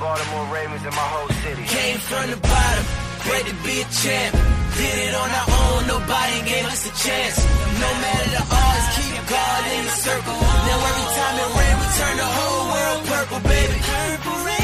Baltimore Ravens and my whole city. Came from the bottom, great to be a champ. Did it on our own, nobody gave us a chance. No matter the odds, keep God in the circle. Now every time it rain, we turn the whole world purple, baby. Purple rain.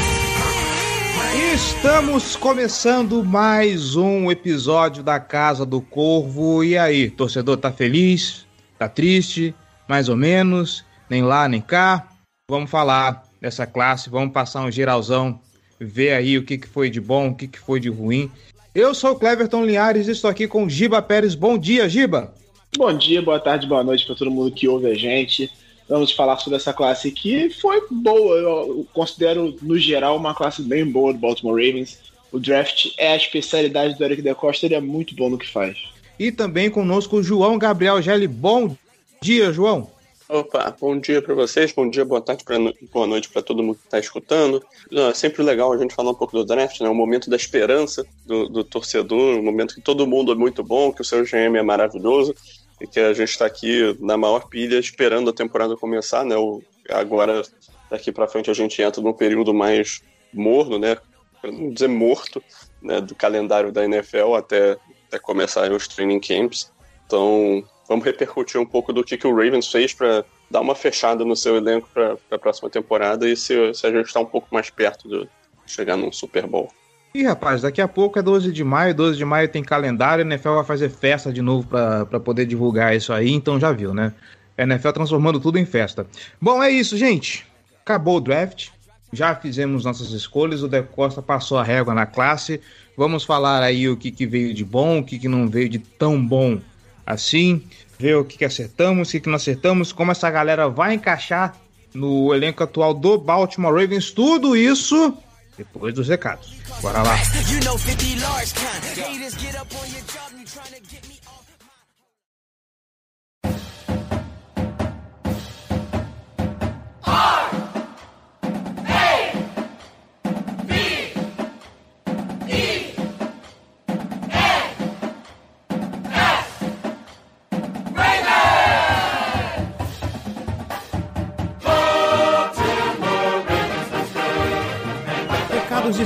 Estamos começando mais um episódio da Casa do Corvo. E aí, torcedor, tá feliz? Tá triste? Mais ou menos? Nem lá, nem cá? Vamos falar dessa classe, vamos passar um geralzão, ver aí o que, que foi de bom, o que, que foi de ruim. Eu sou o Cleverton Linhares e estou aqui com Giba Pérez. Bom dia, Giba! Bom dia, boa tarde, boa noite para todo mundo que ouve a gente. Vamos falar sobre essa classe que foi boa. Eu considero, no geral, uma classe bem boa do Baltimore Ravens. O draft é a especialidade do Eric DeCosta, ele é muito bom no que faz. E também conosco o João Gabriel Gelli. Bom dia, João! Opa, bom dia para vocês, bom dia, boa tarde, pra, boa noite para todo mundo que está escutando. É sempre legal a gente falar um pouco do draft, né? O momento da esperança do, do torcedor, um momento que todo mundo é muito bom, que o seu GM é maravilhoso e que a gente está aqui na maior pilha esperando a temporada começar, né? O, agora, daqui para frente, a gente entra num período mais morno, né? Não dizer morto, né? Do calendário da NFL até, até começar os training camps. Então, vamos repercutir um pouco do que, que o Ravens fez para dar uma fechada no seu elenco para a próxima temporada e se, se a gente está um pouco mais perto de chegar num Super Bowl. Ih, rapaz, daqui a pouco é 12 de maio, 12 de maio tem calendário, a NFL vai fazer festa de novo para poder divulgar isso aí, então já viu, né? A NFL transformando tudo em festa. Bom, é isso, gente. Acabou o draft, já fizemos nossas escolhas, o De Costa passou a régua na classe. Vamos falar aí o que, que veio de bom, o que, que não veio de tão bom assim, ver o que, que acertamos, o que, que não acertamos, como essa galera vai encaixar no elenco atual do Baltimore Ravens, tudo isso depois dos recados. Bora lá.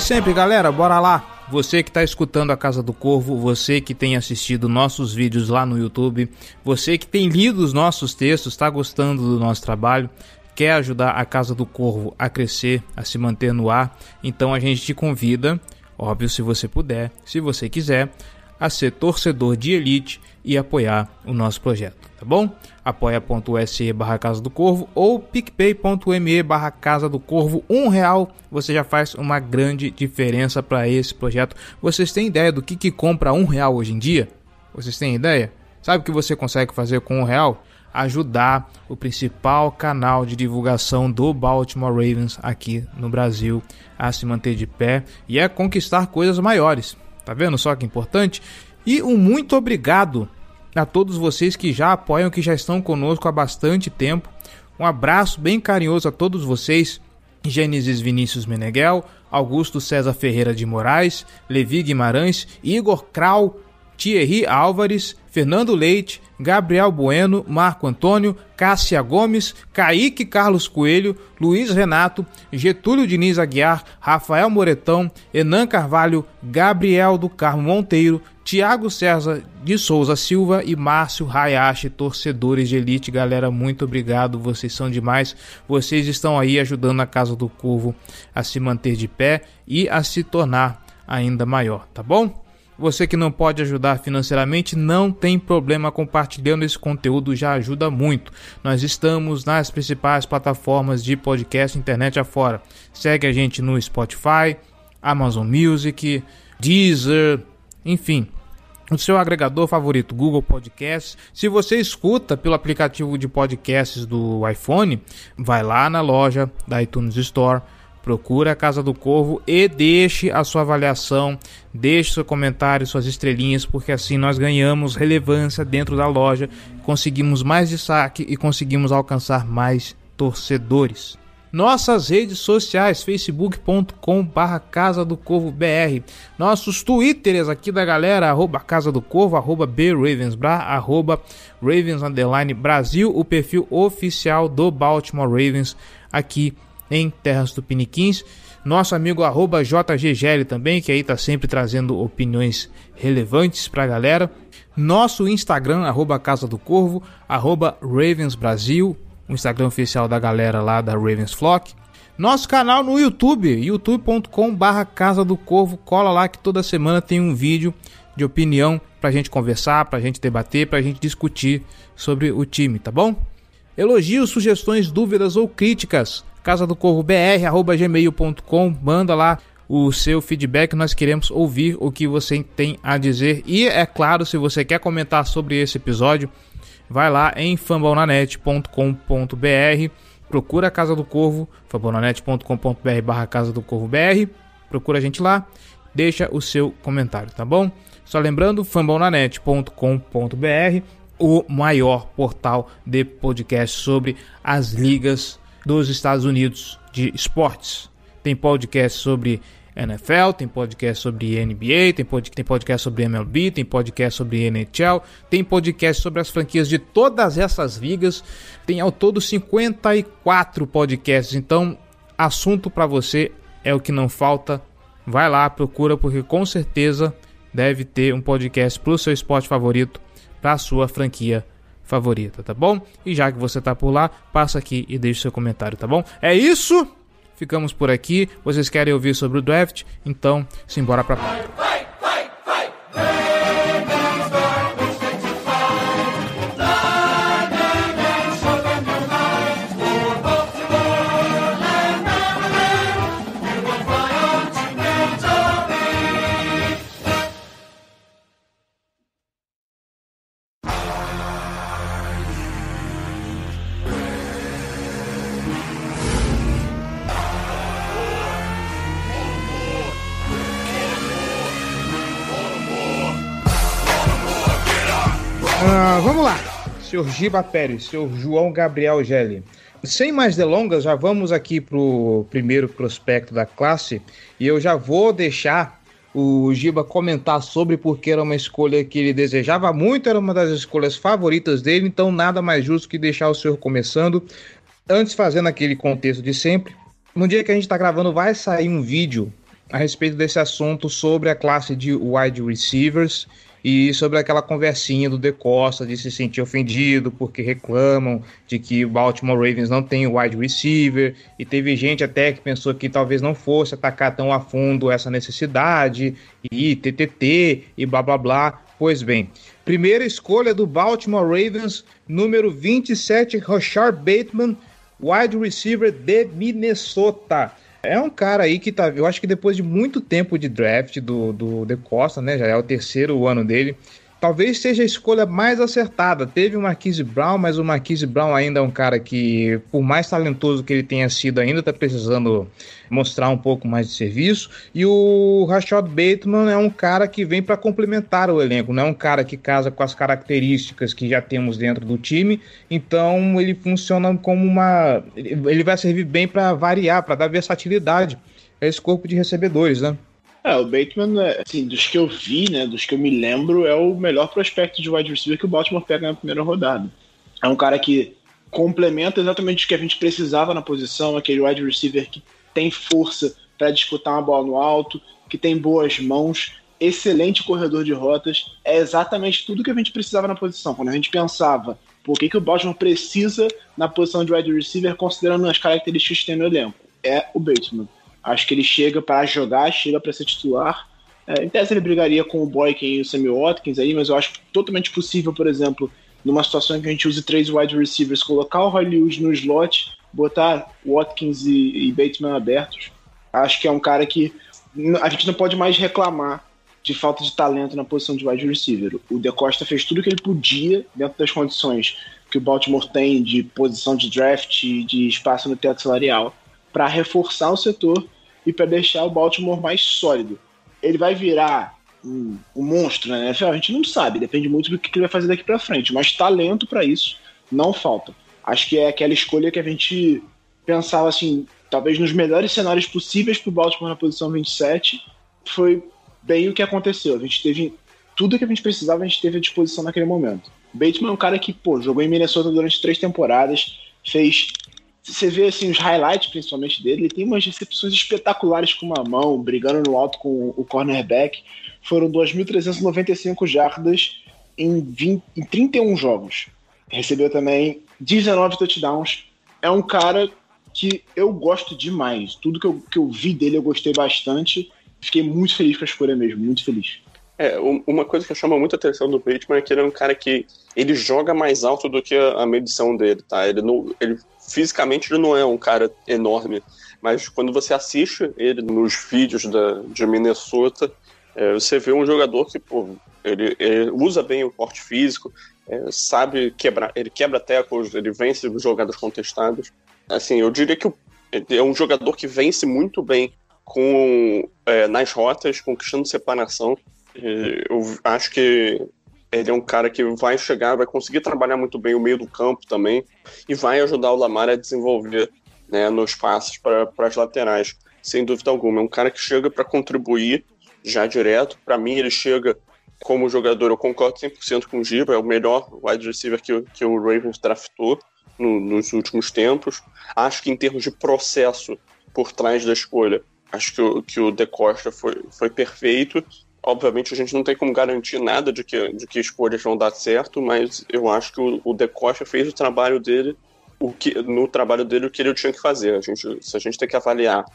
Sempre, galera, bora lá. Você que está escutando a Casa do Corvo, você que tem assistido nossos vídeos lá no YouTube, você que tem lido os nossos textos, está gostando do nosso trabalho, quer ajudar a Casa do Corvo a crescer, a se manter no ar, então a gente te convida, óbvio, se você puder, se você quiser, a ser torcedor de elite e apoiar o nosso projeto, tá bom? apoia.se barra Casa do Corvo ou picpay.me barra Casa do Corvo, um real, você já faz uma grande diferença para esse projeto. Vocês têm ideia do que, que compra um real hoje em dia? Vocês têm ideia? Sabe o que você consegue fazer com um real? Ajudar o principal canal de divulgação do Baltimore Ravens aqui no Brasil a se manter de pé e a conquistar coisas maiores. Tá vendo só que importante? E um muito obrigado a todos vocês que já apoiam, que já estão conosco há bastante tempo. Um abraço bem carinhoso a todos vocês. Gênesis Vinícius Meneghel, Augusto César Ferreira de Moraes, Levi Guimarães, Igor Krau, Thierry Álvares, Fernando Leite, Gabriel Bueno, Marco Antônio, Cássia Gomes, Kaique Carlos Coelho, Luiz Renato, Getúlio Diniz Aguiar, Rafael Moretão, Enan Carvalho, Gabriel do Carmo Monteiro, Tiago César de Souza Silva e Márcio Hayashi, torcedores de elite. Galera, muito obrigado, vocês são demais. Vocês estão aí ajudando a Casa do Corvo a se manter de pé e a se tornar ainda maior, tá bom? Você que não pode ajudar financeiramente, não tem problema compartilhando esse conteúdo, já ajuda muito. Nós estamos nas principais plataformas de podcast internet afora. Segue a gente no Spotify, Amazon Music, Deezer, enfim, o seu agregador favorito, Google Podcasts. Se você escuta pelo aplicativo de podcasts do iPhone, vai lá na loja da iTunes Store, procura a Casa do Corvo e deixe a sua avaliação, deixe seu comentário, suas estrelinhas, porque assim nós ganhamos relevância dentro da loja, conseguimos mais destaque e conseguimos alcançar mais torcedores. Nossas redes sociais, facebook.com barra Casa do Corvo BR. Nossos twitters aqui da galera, arroba Casa do Corvo, arroba BRavensBra, arroba Ravens Brasil, o perfil oficial do Baltimore Ravens aqui em Terras Tupiniquins. Nosso amigo arroba JGGL também, que aí tá sempre trazendo opiniões relevantes pra galera. Nosso Instagram, arroba Casa do Corvo, arroba Ravens Brasil, o Instagram oficial da galera lá da Ravens Flock. Nosso canal no YouTube, youtube.com barra Casa do Corvo, cola lá que toda semana tem um vídeo de opinião pra gente conversar, pra gente debater, pra gente discutir sobre o time, tá bom? Elogios, sugestões, dúvidas ou críticas casa do corvo br@gmail.com, manda lá o seu feedback, nós queremos ouvir o que você tem a dizer. E é claro, se você quer comentar sobre esse episódio, vai lá em fambonanet.com.br, procura a Casa do Corvo, fambonanet.com.br barra Casa do Corvo BR, procura a gente lá, deixa o seu comentário, tá bom? Só lembrando, fambonanet.com.br, o maior portal de podcast sobre as ligas dos Estados Unidos de esportes. Tem podcast sobre NFL, tem podcast sobre NBA, tem, pod tem podcast sobre MLB, tem podcast sobre NHL, tem podcast sobre as franquias de todas essas ligas. Tem ao todo 54 podcasts. Então, assunto para você é o que não falta. Vai lá, procura, porque com certeza deve ter um podcast para o seu esporte favorito, para a sua franquia favorita, tá bom? E já que você tá por lá, passa aqui e deixe seu comentário, tá bom? É isso! Ficamos por aqui. Vocês querem ouvir sobre o draft? Então, simbora pra pauta. Senhor Giba Pérez, senhor João Gabriel Gelli. Sem mais delongas, já vamos aqui para o primeiro prospecto da classe e eu já vou deixar o Giba comentar sobre porque era uma escolha que ele desejava muito, era uma das escolhas favoritas dele, então nada mais justo que deixar o senhor começando. Antes, fazendo aquele contexto de sempre, no dia que a gente está gravando, vai sair um vídeo a respeito desse assunto sobre a classe de wide receivers e sobre aquela conversinha do De Costa de se sentir ofendido porque reclamam de que o Baltimore Ravens não tem wide receiver e teve gente até que pensou que talvez não fosse atacar tão a fundo essa necessidade e TTT e blá blá blá. Pois bem, primeira escolha do Baltimore Ravens, número 27, Rashard Bateman, wide receiver de Minnesota. É um cara aí que tá. Eu acho que depois de muito tempo de draft do, do De Costa, né? Já é o terceiro ano dele talvez seja a escolha mais acertada. Teve o Marquise Brown, mas o Marquise Brown ainda é um cara que, por mais talentoso que ele tenha sido, ainda está precisando mostrar um pouco mais de serviço. E o Rashad Bateman é um cara que vem para complementar o elenco, não é um cara que casa com as características que já temos dentro do time. Então ele funciona como uma. Ele vai servir bem para variar, para dar versatilidade a esse corpo de recebedores, né? É, o Bateman, é, assim, dos que eu vi, né, dos que eu me lembro, é o melhor prospecto de wide receiver que o Baltimore pega na primeira rodada. É um cara que complementa exatamente o que a gente precisava na posição, aquele wide receiver que tem força para disputar uma bola no alto, que tem boas mãos, excelente corredor de rotas, é exatamente tudo que a gente precisava na posição. Quando a gente pensava, por que, que o Baltimore precisa na posição de wide receiver, considerando as características que tem no elenco? É o Bateman. Acho que ele chega para jogar, chega para ser titular. É, em tese ele brigaria com o Boykin e o Sammy Watkins aí, mas eu acho totalmente possível, por exemplo, numa situação em que a gente use três wide receivers, colocar o Hollywood no slot, botar Watkins e, e Bateman abertos. Acho que é um cara que a gente não pode mais reclamar de falta de talento na posição de wide receiver. O De Costa fez tudo o que ele podia dentro das condições que o Baltimore tem de posição de draft, de espaço no teto salarial para reforçar o setor e para deixar o Baltimore mais sólido. Ele vai virar um, um monstro NFL? A gente não sabe, depende muito do que ele vai fazer daqui para frente, mas talento para isso não falta. Acho que é aquela escolha que a gente pensava assim, talvez nos melhores cenários possíveis para o Baltimore na posição 27, foi bem o que aconteceu. A gente teve tudo que a gente precisava, a gente teve à disposição naquele momento. Bateman é um cara que, pô, jogou em Minnesota durante três temporadas, fez. Você vê assim, os highlights principalmente dele, ele tem umas recepções espetaculares com uma mão, brigando no alto com o cornerback. Foram 2.395 jardas em, 20, em 31 jogos. Recebeu também 19 touchdowns. É um cara que eu gosto demais. Tudo que eu, que eu vi dele eu gostei bastante. Fiquei muito feliz com a escolha mesmo, muito feliz. É, uma coisa que chama muita atenção do Bateman é que ele é um cara que ele joga mais alto do que a, medição dele, tá? Ele, não, ele fisicamente ele não é um cara enorme, mas quando você assiste ele nos vídeos da, de Minnesota, é, você vê um jogador que pô, ele, ele usa bem o porte físico, é, sabe quebrar, ele quebra tecos, ele vence jogadas contestadas. Assim, eu diria que é um jogador que vence muito bem com é, nas rotas, conquistando separação. Eu acho que ele é um cara que vai chegar, vai conseguir trabalhar muito bem o meio do campo também e vai ajudar o Lamar a desenvolver né, nos passos para as laterais, sem dúvida alguma. É um cara que chega para contribuir já direto. Para mim, ele chega como jogador, eu concordo 100% com o Giba, é o melhor wide receiver que, que o Ravens draftou no, nos últimos tempos. Acho que em termos de processo por trás da escolha, acho que o, que o De Costa foi, foi perfeito Obviamente a gente não tem como garantir nada de que, de que escolhas vão dar certo, mas eu acho que o, o De Costa fez o trabalho dele, o que, no trabalho dele o que ele tinha que fazer. A gente, se a gente tem que avaliar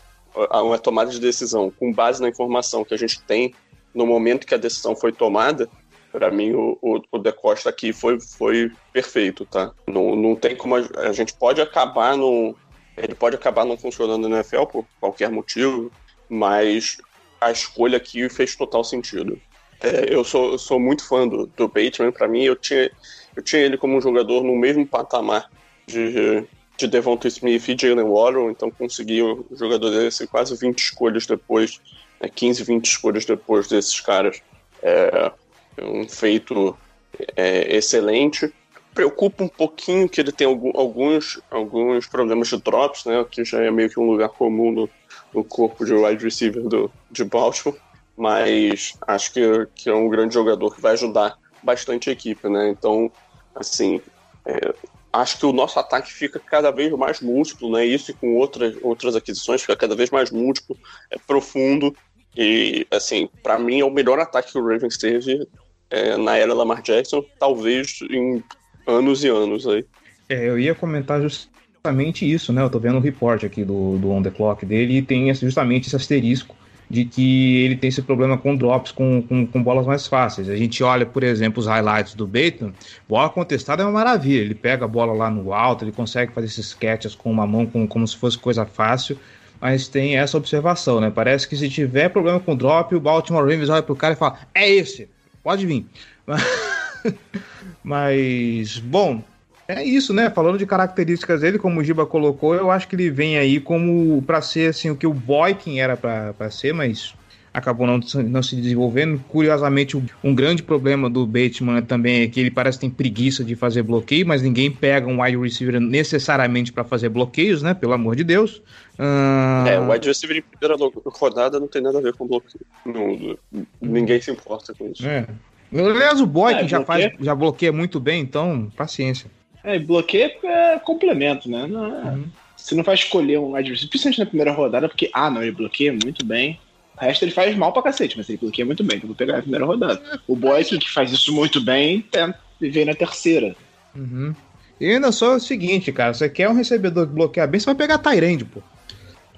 uma tomada de decisão com base na informação que a gente tem no momento que a decisão foi tomada, para mim o, o, o De Costa aqui foi, foi perfeito, tá? Não, não tem como a, a gente pode acabar no ele pode acabar não funcionando no NFL por qualquer motivo, mas a escolha aqui fez total sentido. É, eu, sou, eu sou muito fã do, do Bateman, para mim eu tinha, eu tinha ele como um jogador no mesmo patamar de, de Devonta Smith e Jalen Waddle, então consegui um jogador desse quase 20 escolhas depois, né, 15, 20 escolhas depois desses caras. É um feito é, excelente. Preocupa um pouquinho que ele tem alguns, alguns problemas de drops, né, que já é meio que um lugar comum no, no corpo de wide receiver do, de Baltimore, mas acho que, que é um grande jogador que vai ajudar bastante a equipe, né? Então, assim, é, acho que o nosso ataque fica cada vez mais múltiplo, né? Isso e com outras, outras aquisições fica cada vez mais múltiplo, é profundo e, assim, para mim é o melhor ataque que o Ravens teve é, na era Lamar Jackson, talvez em anos e anos aí. É, eu ia comentar just, justamente isso, né? Eu tô vendo o report aqui do, do On The Clock dele e tem justamente esse asterisco de que ele tem esse problema com drops, com, com, com, bolas mais fáceis. A gente olha, por exemplo, os highlights do Bateman, bola contestada é uma maravilha. Ele pega a bola lá no alto, ele consegue fazer esses catches com uma mão com, como se fosse coisa fácil, mas tem essa observação, né? Parece que se tiver problema com drop, o Baltimore Ravens olha pro cara e fala: é esse, pode vir. Mas, bom, é isso, né? Falando de características dele, como o Giba colocou, eu acho que ele vem aí como para ser assim o que o Boykin era para ser, mas acabou não, não se desenvolvendo. Curiosamente, um grande problema do Bateman também é que ele parece que tem preguiça de fazer bloqueio, mas ninguém pega um wide receiver necessariamente para fazer bloqueios, né? Pelo amor de Deus. Uh... É, o wide receiver em primeira rodada não tem nada a ver com bloqueio. Não, ninguém se importa com isso. É. Aliás, o Boykin é, já, faz, já bloqueia muito bem, então paciência. É, bloqueio é complemento, né? Não é, uhum. Você não vai escolher um adversário, principalmente na primeira rodada, porque, ah, não, ele bloqueia muito bem. O resto ele faz mal pra cacete, mas ele bloqueia muito bem, então vou pegar na primeira rodada. O Boy que faz isso muito bem, tenta viver na terceira. Uhum. E ainda só é o seguinte, cara, você quer um recebedor que bloqueia bem, você vai pegar Tyrande, pô.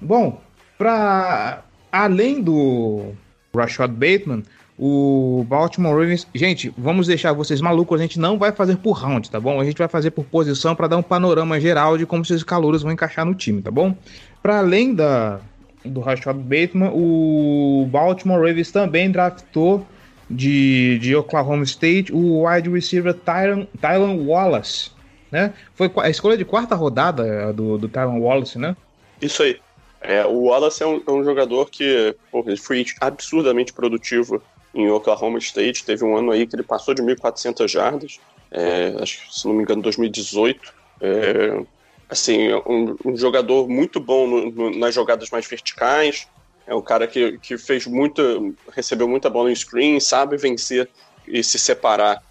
Bom, pra... além do Rashad Bateman, o Baltimore Ravens. Gente, vamos deixar vocês malucos, a gente não vai fazer por round, tá bom? A gente vai fazer por posição para dar um panorama geral de como esses calouros vão encaixar no time, tá bom? Para além da do Rashad Bateman, o Baltimore Ravens também draftou de, de Oklahoma State o wide receiver Tyron, Tyron Wallace, né? Foi a escolha de quarta rodada do, do Tyron Wallace, né? Isso aí. É, o Wallace é um, é um jogador que ele foi absurdamente produtivo em Oklahoma State. Teve um ano aí que ele passou de 1.400 jardas, é, acho se não me engano, 2018. É, assim, um, um, jogador muito bom no, no, nas jogadas mais verticais. É um cara que, que fez muita, recebeu muita bola em screen, sabe vencer e se separar,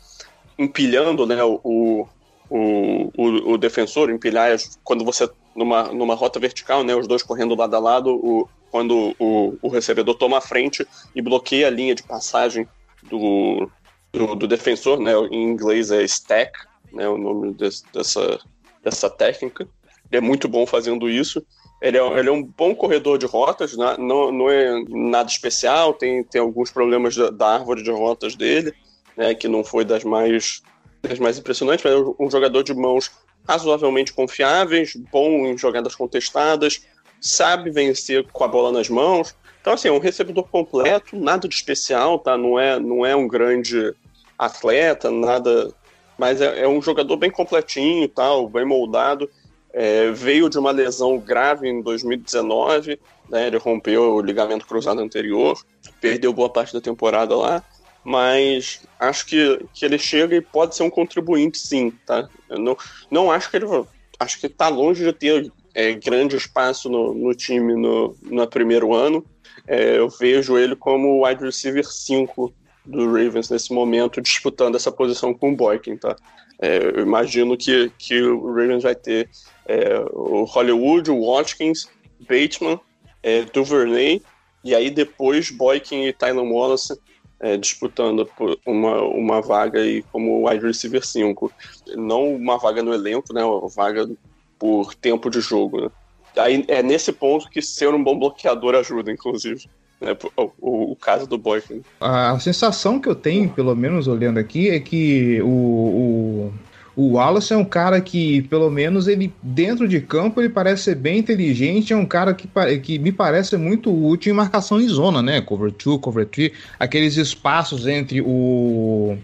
empilhando né, o, o, o, o defensor, empilhar quando você numa, numa rota vertical, né, os dois correndo lado a lado, o, quando o, o recebedor toma a frente e bloqueia a linha de passagem do, do, do defensor, né, em inglês é stack, né, o nome dessa, dessa técnica. Ele é muito bom fazendo isso. Ele é, ele é um bom corredor de rotas, né, não, não é nada especial, tem, tem alguns problemas da, da árvore de rotas dele, né, que não foi das mais das mais impressionantes, mas é um jogador de mãos razoavelmente confiáveis, bom em jogadas contestadas, sabe vencer com a bola nas mãos. Então, assim, é um recebedor completo, nada de especial, tá? Não é, não é um grande atleta, nada. Mas é, é um jogador bem completinho, tal, bem moldado. É, veio de uma lesão grave em 2019, né? Ele rompeu o ligamento cruzado anterior, perdeu boa parte da temporada lá mas acho que, que ele chega e pode ser um contribuinte, sim, tá? Eu não, não acho que ele acho que está longe de ter é, grande espaço no, no time no, no primeiro ano. É, eu vejo ele como wide receiver 5 do Ravens nesse momento, disputando essa posição com o Boykin, tá? É, eu imagino que, que o Ravens vai ter é, o Hollywood, o Watkins, Bateman, é, Duvernay, e aí depois Boykin e Tyler Wallace é, disputando uma, uma vaga aí como wide receiver 5. Não uma vaga no elenco, né? Uma vaga por tempo de jogo. Né? Aí é nesse ponto que ser um bom bloqueador ajuda, inclusive. Né? O, o, o caso do Boykin. A sensação que eu tenho, pelo menos olhando aqui, é que o, o o Wallace é um cara que, pelo menos, ele dentro de campo ele parece ser bem inteligente, é um cara que, que me parece muito útil em marcação em zona, né? Cover 2, cover 3, aqueles espaços entre o,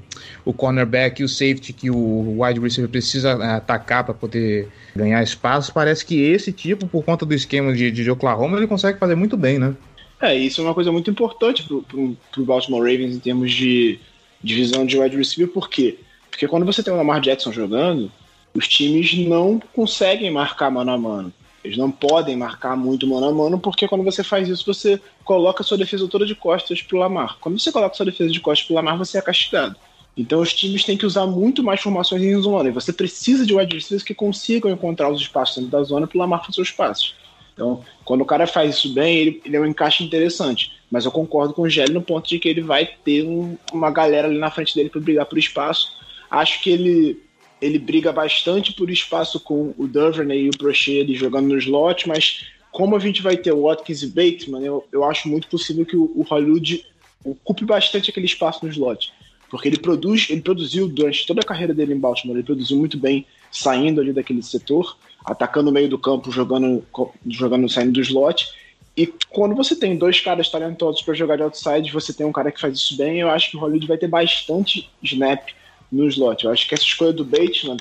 o cornerback e o safety que o wide receiver precisa eh, atacar para poder ganhar espaço. Parece que esse tipo, por conta do esquema de, de Oklahoma, ele consegue fazer muito bem, né? É, isso é uma coisa muito importante pro, pro Baltimore Ravens em termos de divisão de wide receiver, porque quê? Porque quando você tem o Lamar Jackson jogando, os times não conseguem marcar mano a mano. Eles não podem marcar muito mano a mano, porque quando você faz isso, você coloca sua defesa toda de costas pro Lamar. Quando você coloca sua defesa de costas pro Lamar, você é castigado. Então os times têm que usar muito mais formações em zona. E você precisa de wide receivers que consigam encontrar os espaços dentro da zona pro Lamar fazer seus passos. Então, quando o cara faz isso bem, ele, ele é um encaixe interessante. Mas eu concordo com o Gelli no ponto de que ele vai ter um, uma galera ali na frente dele para brigar por espaço Acho que ele, ele briga bastante por espaço com o Duvernay e o Prochet jogando no slot, mas como a gente vai ter o Watkins e Bateman, eu, eu acho muito possível que o, o Hollywood ocupe bastante aquele espaço no slot. Porque ele produz, ele produziu durante toda a carreira dele em Baltimore, ele produziu muito bem saindo ali daquele setor, atacando o meio do campo, jogando, jogando saindo do slot. E quando você tem dois caras talentosos para jogar de outside, você tem um cara que faz isso bem, eu acho que o Hollywood vai ter bastante snap no slot. Eu acho que essa escolha do Bateman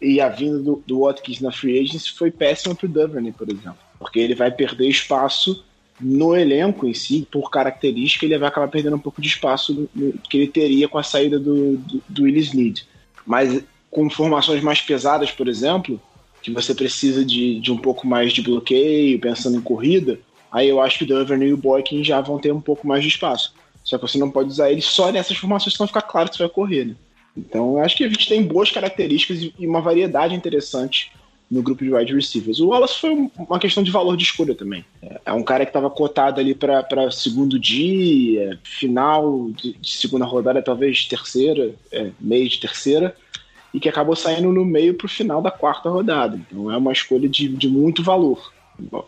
e a vinda do, do Watkins na free agency foi péssima para o Duvernay, por exemplo, porque ele vai perder espaço no elenco em si, por característica, ele vai acabar perdendo um pouco de espaço que ele teria com a saída do, do, do Willis Need. Mas com formações mais pesadas, por exemplo, que você precisa de, de um pouco mais de bloqueio, pensando em corrida, aí eu acho que o Duvernay e o Boykin já vão ter um pouco mais de espaço. Só que você não pode usar ele só nessas formações, senão fica claro que você vai correr, né? Então, eu acho que a gente tem boas características e uma variedade interessante no grupo de wide receivers. O Wallace foi uma questão de valor de escolha também. É um cara que estava cotado ali para segundo dia, final de, de, segunda rodada, talvez terceira, é, meio de terceira, e que acabou saindo no meio para o final da quarta rodada. Então é uma escolha de, de muito valor.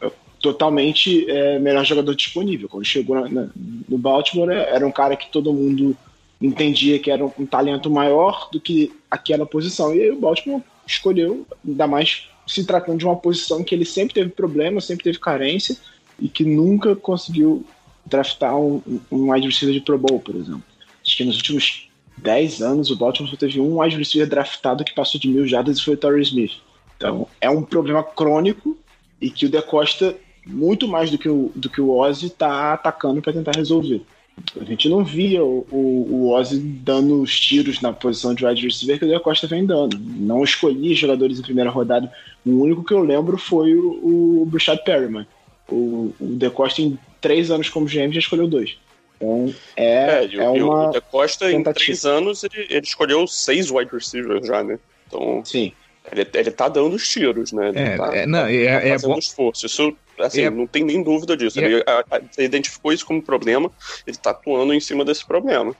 É totalmente é, melhor jogador disponível. Quando chegou na, na, no Baltimore, era um cara que todo mundo entendia que era um talento maior do que aquela posição. E aí o Baltimore escolheu, ainda mais se tratando de uma posição que ele sempre teve problema, sempre teve carência e que nunca conseguiu draftar um, um wide receiver de Pro Bowl, por exemplo. Acho que nos últimos 10 anos o Baltimore só teve um wide receiver draftado que passou de mil jardas e foi o Torrey Smith. Então é um problema crônico e que o De Costa muito mais do que o, do que o Ozzy tá atacando para tentar resolver. A gente não via o, o, o Ozzy dando os tiros na posição de wide receiver que o De Costa vem dando. Não escolhi jogadores em primeira rodada. O único que eu lembro foi o, o Brashad Perryman. O, o De Costa, em três anos como GM, já escolheu dois. Então, é, é o- e uma. o De Costa, em tentativa. três anos, ele, ele escolheu seis wide receivers já, né? Então, Sim. Ele, ele tá dando os tiros, né? Ele É, tá, é, não, é, tá é fazendo bom. esforço. Isso, assim, É- não tem nem dúvida disso. É- Ele a- a- identificou isso como problema, ele tá atuando em cima desse problema.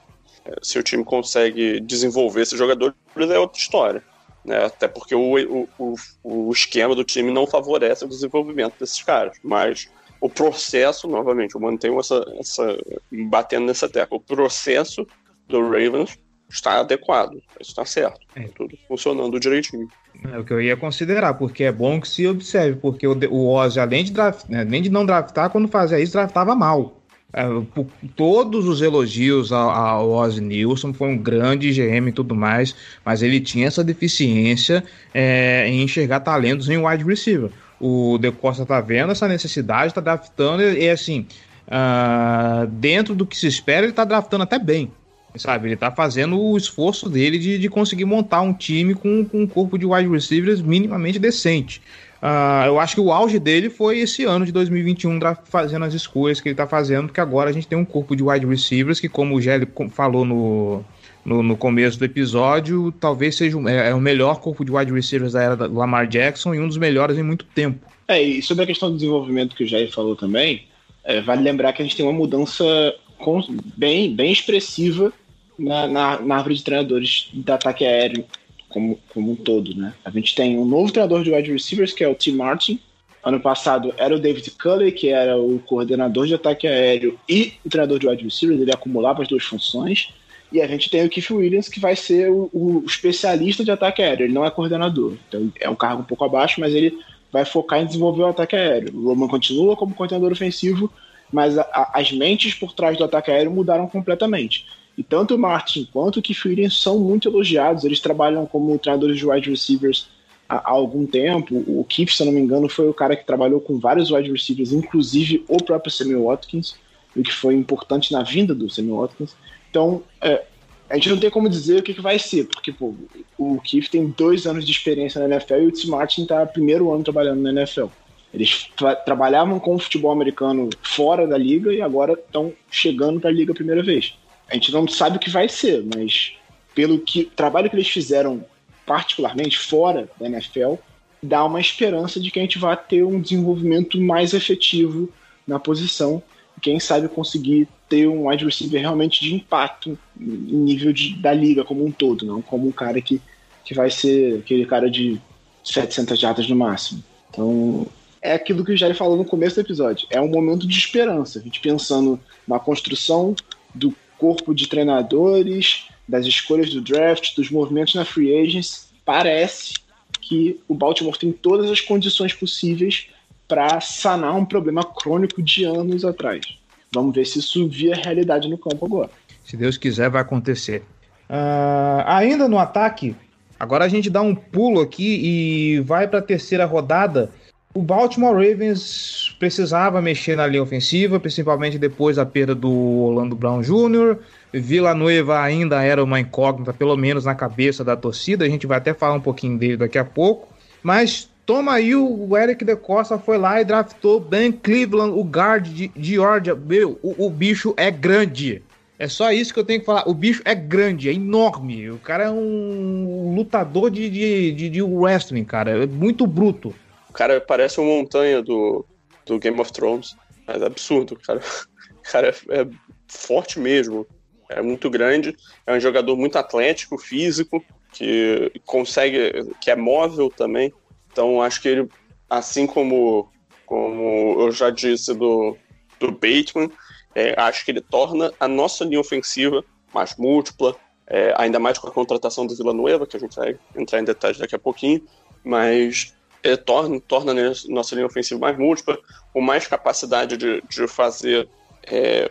É, se o time consegue desenvolver esses jogadores, é outra história. Né? Até porque o, o, o, o esquema do time não favorece o desenvolvimento desses caras. Mas o processo, novamente, eu mantenho essa, essa batendo nessa tecla, o processo do Ravens está adequado, está certo, É. tudo funcionando direitinho. É o que eu ia considerar, porque é bom que se observe, porque o, o Ozzy, além de, draft, né, além de não draftar, quando fazia isso, draftava mal. É, por todos os elogios ao, ao Ozzy Nilson, foi um grande GM e tudo mais, mas ele tinha essa deficiência é, em enxergar talentos em wide receiver. O De Costa tá vendo essa necessidade, tá draftando, e, e assim, ah, dentro do que se espera, ele tá draftando até bem. Sabe, ele tá fazendo o esforço dele de, de conseguir montar um time com, com um corpo de wide receivers minimamente decente. Ah, eu acho que o auge dele foi esse ano de 2021, dra- fazendo as escolhas que ele tá fazendo, porque agora a gente tem um corpo de wide receivers que, como o Gelli falou no, no, no começo do episódio, talvez seja o- é, é o melhor corpo de wide receivers da era do Lamar Jackson e um dos melhores em muito tempo. É, e sobre a questão do desenvolvimento que o Jair falou também, é, vale lembrar que a gente tem uma mudança com- bem, bem expressiva na, na, na árvore de treinadores de ataque aéreo como, como um todo, né? A gente tem um novo treinador de wide receivers, que é o Tim Martin. Ano passado era o David Culley, que era o coordenador de ataque aéreo e o treinador de wide receivers, ele acumulava as duas funções. E a gente tem o Keith Williams, que vai ser o, o especialista de ataque aéreo, ele não é coordenador. Então é um cargo um pouco abaixo, mas ele vai focar em desenvolver o ataque aéreo. O Roman continua como coordenador ofensivo, mas a- a- as mentes por trás do ataque aéreo mudaram completamente. E tanto o Martin quanto o Williams são muito elogiados. Eles trabalham como treinadores de wide receivers há, há algum tempo. O Keith, se eu não me engano, foi o cara que trabalhou com vários wide receivers, inclusive o próprio Samuel Watkins, o que foi importante na vinda do Samuel Watkins. Então, é, a gente não tem como dizer o que, que vai ser, porque pô, o Keith tem dois anos de experiência na NFL e o Tim Martin está primeiro ano trabalhando na NFL. Eles tra- trabalhavam com o futebol americano fora da liga e agora estão chegando para a liga a primeira vez. A gente não sabe o que vai ser, mas pelo que trabalho que eles fizeram particularmente fora da NFL, dá uma esperança de que a gente vai ter um desenvolvimento mais efetivo na posição quem sabe conseguir ter um wide receiver realmente de impacto em nível de, da liga como um todo, não como um cara que, que vai ser aquele cara de 700 jardas no máximo. Então, é aquilo que o Jair falou no começo do episódio. É um momento de esperança. A gente pensando na construção do corpo de treinadores, das escolhas do draft, dos movimentos na free agents, parece que o Baltimore tem todas as condições possíveis para sanar um problema crônico de anos atrás. Vamos ver se isso via realidade no campo agora. Se Deus quiser, vai acontecer. Ah, ainda no ataque, agora a gente dá um pulo aqui e vai para a terceira rodada. O Baltimore Ravens precisava mexer na linha ofensiva, principalmente depois da perda do Orlando Brown Jr. Villanueva ainda era uma incógnita, pelo menos na cabeça da torcida. A gente vai até falar um pouquinho dele daqui a pouco. Mas toma aí, o Eric De Costa foi lá e draftou Ben Cleveland, o guard de Georgia. Meu, o, o bicho é grande. É só isso que eu tenho que falar. O bicho é grande, é enorme. O cara é um lutador de, de, de, de wrestling, cara. É muito bruto. Cara parece uma montanha do, do Game of Thrones. É absurdo, cara. O cara é, é forte mesmo. É muito grande. É um jogador muito atlético, físico, que consegue. que é móvel também. Então acho que ele, assim como, como eu já disse do, do Bateman, é, acho que ele torna a nossa linha ofensiva mais múltipla, é, ainda mais com a contratação do Villanueva, que a gente vai entrar em detalhes daqui a pouquinho, mas é, torna, torna nossa linha ofensiva mais múltipla, com mais capacidade de, de fazer é,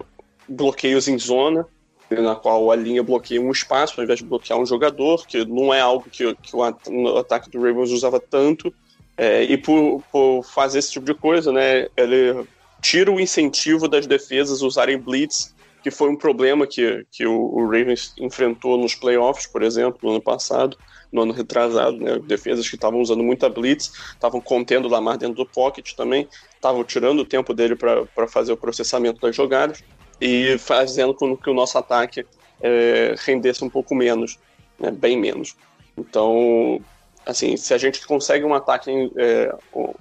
bloqueios em zona, na qual a linha bloqueia um espaço ao invés de bloquear um jogador, que não é algo que, que o ataque do Ravens usava tanto, É, e por, por fazer esse tipo de coisa, né, ele tira o incentivo das defesas usarem blitz, que foi um problema que, que o, Ravens enfrentou nos playoffs, por exemplo, no ano passado, no ano retrasado, né, defesas que estavam usando muita blitz, estavam contendo o Lamar dentro do pocket também, estavam tirando o tempo dele para fazer o processamento das jogadas e fazendo com que o nosso ataque é, rendesse um pouco menos, né, bem menos. Então, assim, se a gente consegue um ataque é,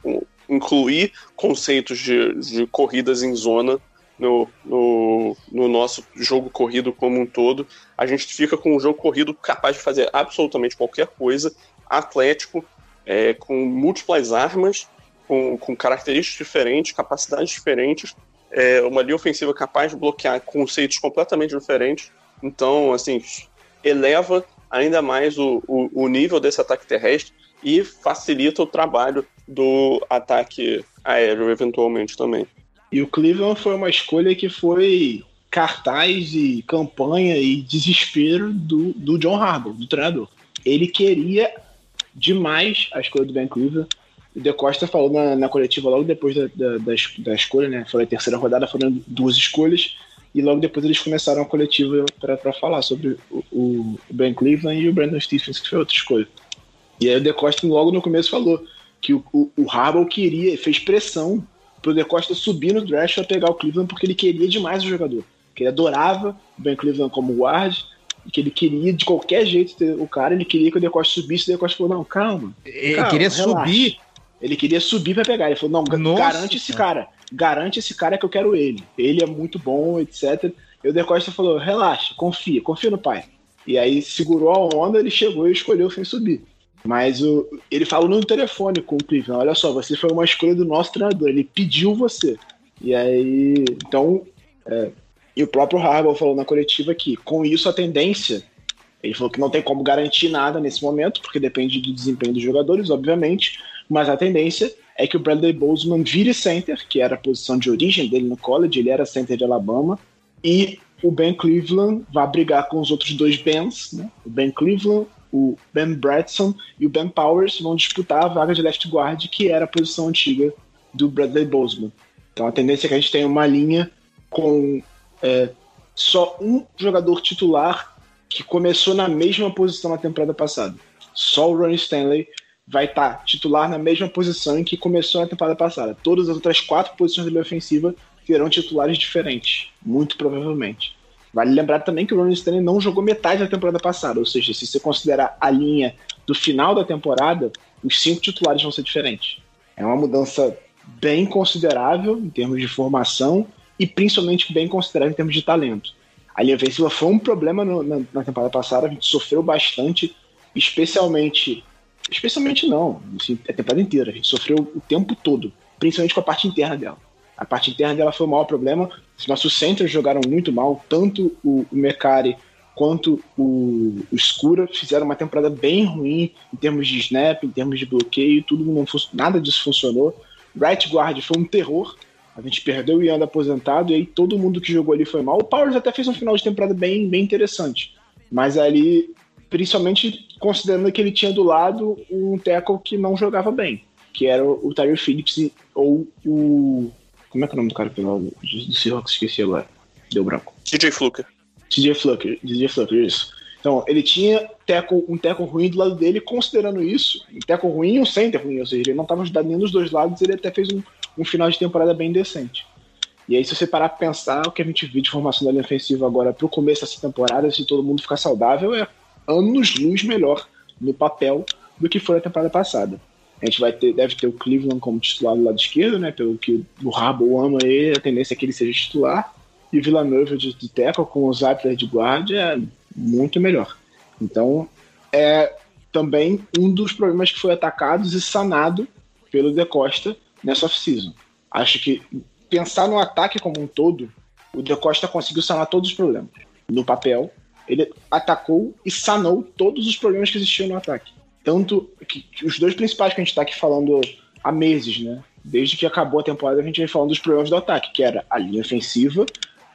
um, incluir conceitos de, de corridas em zona no, no, no, nosso jogo corrido como um todo, a gente fica com um jogo corrido capaz de fazer absolutamente qualquer coisa, atlético, é, com múltiplas armas, com, com características diferentes, capacidades diferentes, é, uma linha ofensiva capaz de bloquear conceitos completamente diferentes. Então, assim, eleva ainda mais o, o, o nível desse ataque terrestre e facilita o trabalho do ataque aéreo, eventualmente também. E o Cleveland foi uma escolha que foi cartaz e campanha e desespero do, do John Harbaugh, do treinador. Ele queria demais a escolha do Ben Cleveland. O De Costa falou na, na coletiva logo depois da, da, da, da escolha, né? Foi a terceira rodada, foram duas escolhas. E logo depois eles começaram a coletiva para falar sobre o, o, Ben Cleveland e o Brandon Stephens, que foi outra escolha. E aí o De Costa logo no começo falou que o, o, o Harbaugh queria, fez pressão pro De Costa subir no draft para pegar o Cleveland porque ele queria demais o jogador. Que ele adorava o Ben Cleveland como guard, e que ele queria de qualquer jeito ter o cara, ele queria que o De Costa subisse, o De Costa falou, não, calma. Ele calma, queria relaxa. subir. Ele queria subir para pegar. Ele falou, não, Nossa, garante esse cara. Garante esse cara que eu quero ele. Ele é muito bom, etc. E o De Costa falou, relaxa, confia, confia no pai. E aí segurou a onda, ele chegou e escolheu sem subir. Mas o, ele falou no telefone com o Cleveland: olha só, você foi uma escolha do nosso treinador, ele pediu você. E aí, então, é, e o próprio Harbaugh falou na coletiva que com isso a tendência, ele falou que não tem como garantir nada nesse momento, porque depende do desempenho dos jogadores, obviamente, mas a tendência é que o Bradley Bozeman vire center, que era a posição de origem dele no college, ele era center de Alabama, e o Ben Cleveland vai brigar com os outros dois Bens, né? o Ben Cleveland o Ben Bradson e o Ben Powers vão disputar a vaga de left guard, que era a posição antiga do Bradley Bozeman. Então a tendência é que a gente tenha uma linha com é, só um jogador titular que começou na mesma posição na temporada passada. Só o Ronnie Stanley vai estar tá titular na mesma posição em que começou na temporada passada. Todas as outras quatro posições da linha ofensiva terão titulares diferentes, muito provavelmente. Vale lembrar também que o Ronnie Stanley não jogou metade da temporada passada, ou seja, se você considerar a linha do final da temporada, os cinco titulares vão ser diferentes. É uma mudança bem considerável em termos de formação e principalmente bem considerável em termos de talento. A linha ofensiva foi um problema no, na, na, temporada passada, a gente sofreu bastante, especialmente. Especialmente não, assim, a temporada inteira, a gente sofreu o tempo todo, principalmente com a parte interna dela. A parte interna dela foi o maior problema. Os nossos centros jogaram muito mal, tanto o, Mecari quanto o, o fizeram uma temporada bem ruim em termos de snap, em termos de bloqueio, tudo não nada disso funcionou. Right guard foi um terror. A gente perdeu o Ian aposentado e aí todo mundo que jogou ali foi mal. O Powers até fez um final de temporada bem, bem interessante. Mas ali, principalmente considerando que ele tinha do lado um tackle que não jogava bem, que era o Tyler Phillips ou o como é que é o nome do cara pelo do, do Seahawks? Esqueci agora. Deu branco. DJ Fluker. DJ Fluker, DJ Fluker, isso. Então, ele tinha teco, um teco ruim do lado dele, considerando isso, um teco ruim e um center ruim, ou seja, ele não estava ajudando nenhum dos dois lados, ele até fez um, um final de temporada bem decente. E aí, se você parar pra pensar, o que a gente viu de formação da linha ofensiva agora pro começo dessa temporada, se todo mundo ficar saudável, é anos-luz melhor no papel do que foi a temporada passada. A gente vai ter, deve ter o Cleveland como titular do lado esquerdo, né? Pelo que o Rabo ama ele, a tendência é que ele seja titular. E Villanova de, de tackle com o Zapler de guarda é muito melhor. Então, é também um dos problemas que foi atacado e sanado pelo De Costa nessa off-season. Acho que pensar no ataque como um todo, o De Costa conseguiu sanar todos os problemas. No papel, ele atacou e sanou todos os problemas que existiam no ataque tanto que, os dois principais que a gente está aqui falando há meses, né? Desde que acabou a temporada, a gente vem falando dos problemas do ataque, que era a linha ofensiva,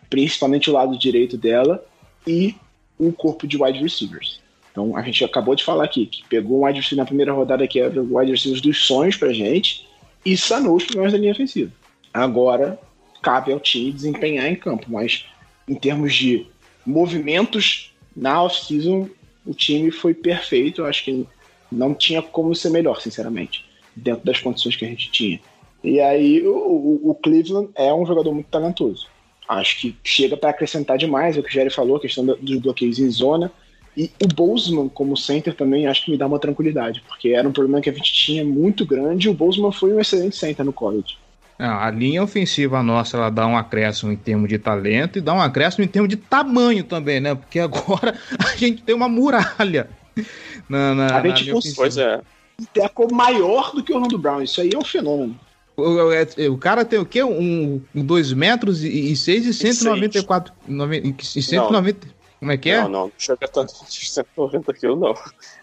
principalmente o lado direito dela, e o corpo de wide receivers. Então a gente acabou de falar aqui que pegou um wide receiver na primeira rodada que era o wide receiver dos sonhos pra gente e sanou os problemas da linha ofensiva. Agora cabe ao time desempenhar em campo, mas em termos de movimentos na off-season, o time foi perfeito. Eu acho que não tinha como ser melhor, sinceramente, dentro das condições que a gente tinha. E aí o, o, o Cleveland é um jogador muito talentoso. Acho que chega para acrescentar demais, é o que o Jerry falou, a questão dos bloqueios em zona. E o Bozeman como center também acho que me dá uma tranquilidade, porque era um problema que a gente tinha muito grande e o Bozeman foi um excelente center no college. a linha ofensiva nossa ela dá um acréscimo em termos de talento e dá um acréscimo em termos de tamanho também, né? Porque agora a gente tem uma muralha na, na, a gente na Pois é. Teco maior do que o Orlando Brown. Isso aí é um fenômeno. O, é, o cara tem o quê? Um 2 metros e 6 e 194. E 190. Não. Como é que é? Não, não, não chega tanto 190 quilos, não.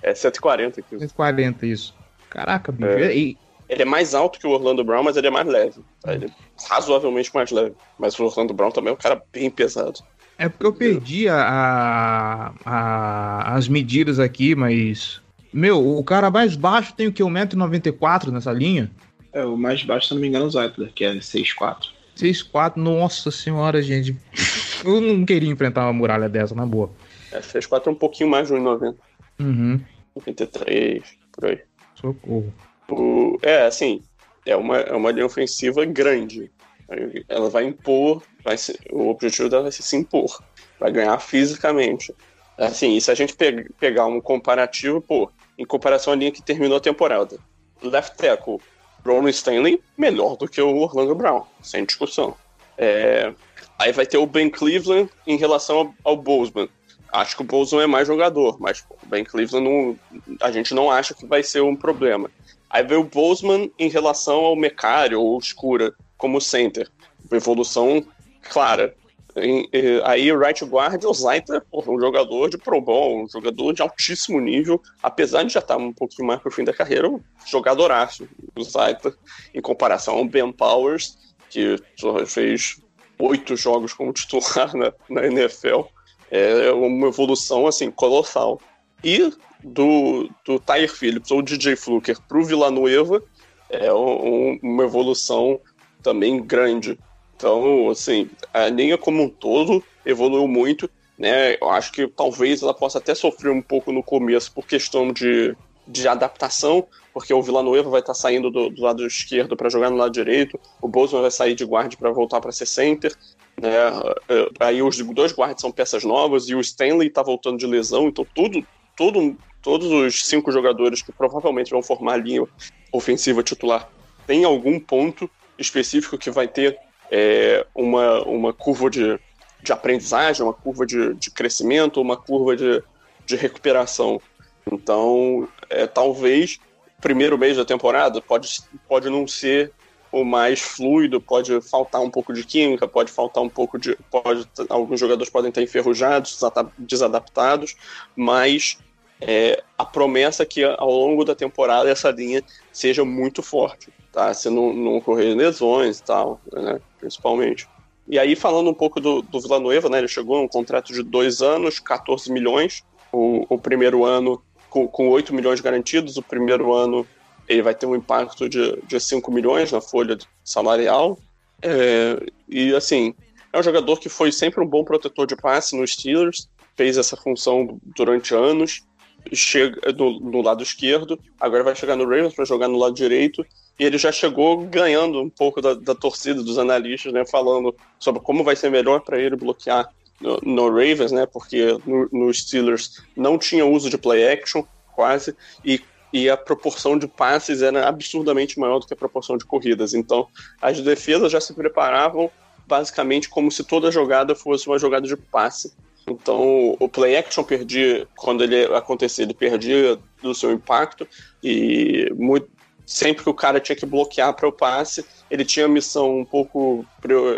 É 140 quilos. 140, isso. Caraca, bicho. É. E, Ele é mais alto que o Orlando Brown, mas ele é mais leve. Tá? Ele é razoavelmente mais leve. Mas o Orlando Brown também é um cara bem pesado. É porque eu perdi a, a, a, as medidas aqui, mas. Meu, o cara mais baixo tem o que? 1,94m nessa linha? É, o mais baixo, se não me engano, é o Zeitler, que é 6'4". 6'4", nossa senhora, gente. Eu não queria enfrentar uma muralha dessa, na boa. É, 6'4 é um pouquinho mais de 1,90. Uhum. 93, por aí. Socorro. O, é, assim, é uma, é uma linha ofensiva grande. Ela vai impor, vai ser, o objetivo dela vai ser se impor, vai ganhar fisicamente. Assim, e se a gente pe pegar um comparativo, pô, em comparação à linha que terminou a temporada, left tackle, Ron Stanley, melhor do que o Orlando Brown, sem discussão. É, aí vai ter o Ben Cleveland em relação ao, ao Bozeman. Acho que o Bozeman é mais jogador, mas pô, o Ben Cleveland não, a gente não acha que vai ser um problema. Aí vem o Bozeman em relação ao Mecário ou Escura como center. Uma evolução clara. Em, eh, aí o right guard, o Zaita, um jogador de pro bom, um jogador de altíssimo nível, apesar de já estar um pouquinho mais pro fim da carreira, um jogadoraço, o Zaita, em comparação ao Ben Powers, que só fez oito jogos como titular na, na NFL. É uma evolução, assim, colossal. E do, do Tyre Phillips ou DJ Fluker pro Villanueva é um, uma evolução também grande. Então, assim, a linha como um todo evoluiu muito, né? Eu acho que talvez ela possa até sofrer um pouco no começo por questão de, de adaptação, porque o Villanueva vai estar saindo do, do lado esquerdo para jogar no lado direito, o Bozeman vai sair de guarda para voltar para ser center, né? Aí os dois guardas são peças novas e o Stanley está voltando de lesão, então tudo, tudo, todos os cinco jogadores que provavelmente vão formar a linha ofensiva titular tem algum ponto específico que vai ter é, uma, uma curva de, de aprendizagem, uma curva de, de crescimento, uma curva de, de recuperação. Então, é, talvez primeiro mês da temporada pode, pode não ser o mais fluido, pode faltar um pouco de química, pode faltar um pouco de. Pode, alguns jogadores podem estar enferrujados, desadaptados, mas é, a promessa é que ao longo da temporada essa linha seja muito forte tá? Se não, não ocorrer lesões e tal, né? Principalmente. E aí, falando um pouco do, do Villanueva, né? Ele chegou um contrato de dois anos, 14 milhões. O, o primeiro ano com, com 8 milhões garantidos, o primeiro ano ele vai ter um impacto de, de 5 milhões na folha salarial. É, e assim, é um jogador que foi sempre um bom protetor de passe nos Steelers, fez essa função durante anos, chega no, no lado esquerdo, agora vai chegar no Ravens para jogar no lado direito e ele já chegou ganhando um pouco da, da torcida, dos analistas, né, falando sobre como vai ser melhor para ele bloquear no, no, Ravens, né, porque no, Steelers não tinha uso de play action, quase, e, e a proporção de passes era absurdamente maior do que a proporção de corridas. Então, as defesas já se preparavam basicamente como se toda jogada fosse uma jogada de passe. Então, o play action perdia, quando ele acontecia, ele perdia do seu impacto, e muito, sempre que o cara tinha que bloquear para o passe, ele tinha a missão um pouco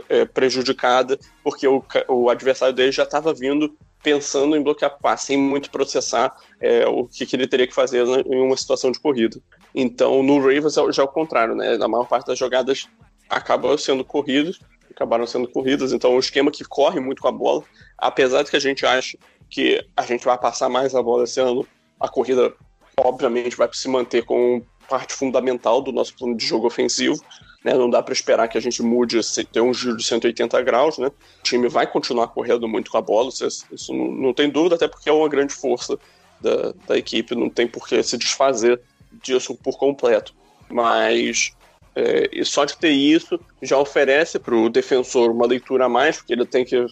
é, prejudicada, porque o, o adversário dele já estava vindo pensando em bloquear passe, sem muito processar é, o que, que, ele teria que fazer em uma situação de corrida. Então, no Ravens é já é o contrário, né? Na maior parte das jogadas acabam sendo corridas, acabaram sendo corridas, então o esquema que corre muito com a bola, apesar de que a gente acha que a gente vai passar mais a bola esse ano, a corrida, obviamente, vai se manter com parte fundamental do nosso plano de jogo ofensivo. Né? Não dá para esperar que a gente mude, ter um giro de 180 graus. Né? O time vai continuar correndo muito com a bola, isso não, não tem dúvida, até porque é uma grande força da, da equipe, não tem por que se desfazer disso por completo. Mas é, e só de ter isso já oferece para o defensor uma leitura a mais, porque ele tem que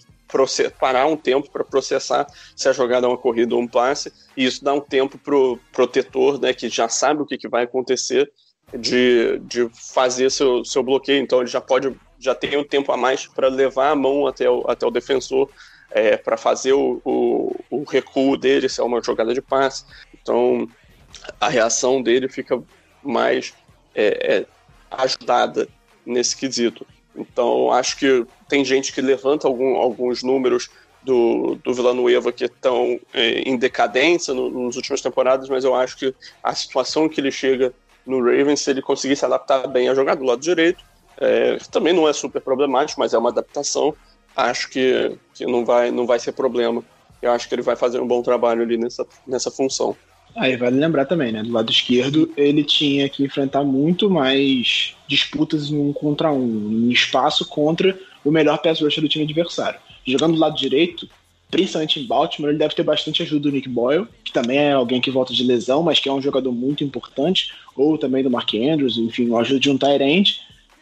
parar um tempo para processar se a jogada é uma corrida ou um passe, e isso dá um tempo para o protetor, né, que já sabe o que, que vai acontecer, de, de fazer seu, seu bloqueio. Então ele já pode, já tem um tempo a mais para levar a mão até o, até o defensor, é, para fazer o, o, o recuo dele, se é uma jogada de passe. Então a reação dele fica mais é, é, ajudada nesse quesito. Então, acho que tem gente que levanta algum, alguns números do, do Villanueva que estão é, em decadência no, nas últimas temporadas, mas eu acho que a situação que ele chega no Ravens, se ele conseguir se adaptar bem a jogar do lado direito, é, também não é super problemático, mas é uma adaptação. Acho que, que não, vai, não vai ser problema. Eu acho que ele vai fazer um bom trabalho ali nessa, nessa função. Aí vale lembrar também, né? Do lado esquerdo, ele tinha que enfrentar muito mais disputas em um contra um, em espaço contra o melhor pass rusher do time adversário. Jogando do lado direito, principalmente em Baltimore, ele deve ter bastante ajuda do Nick Boyle, que também é alguém que volta de lesão, mas que é um jogador muito importante, ou também do Mark Andrews, enfim, a ajuda de um Tyrant,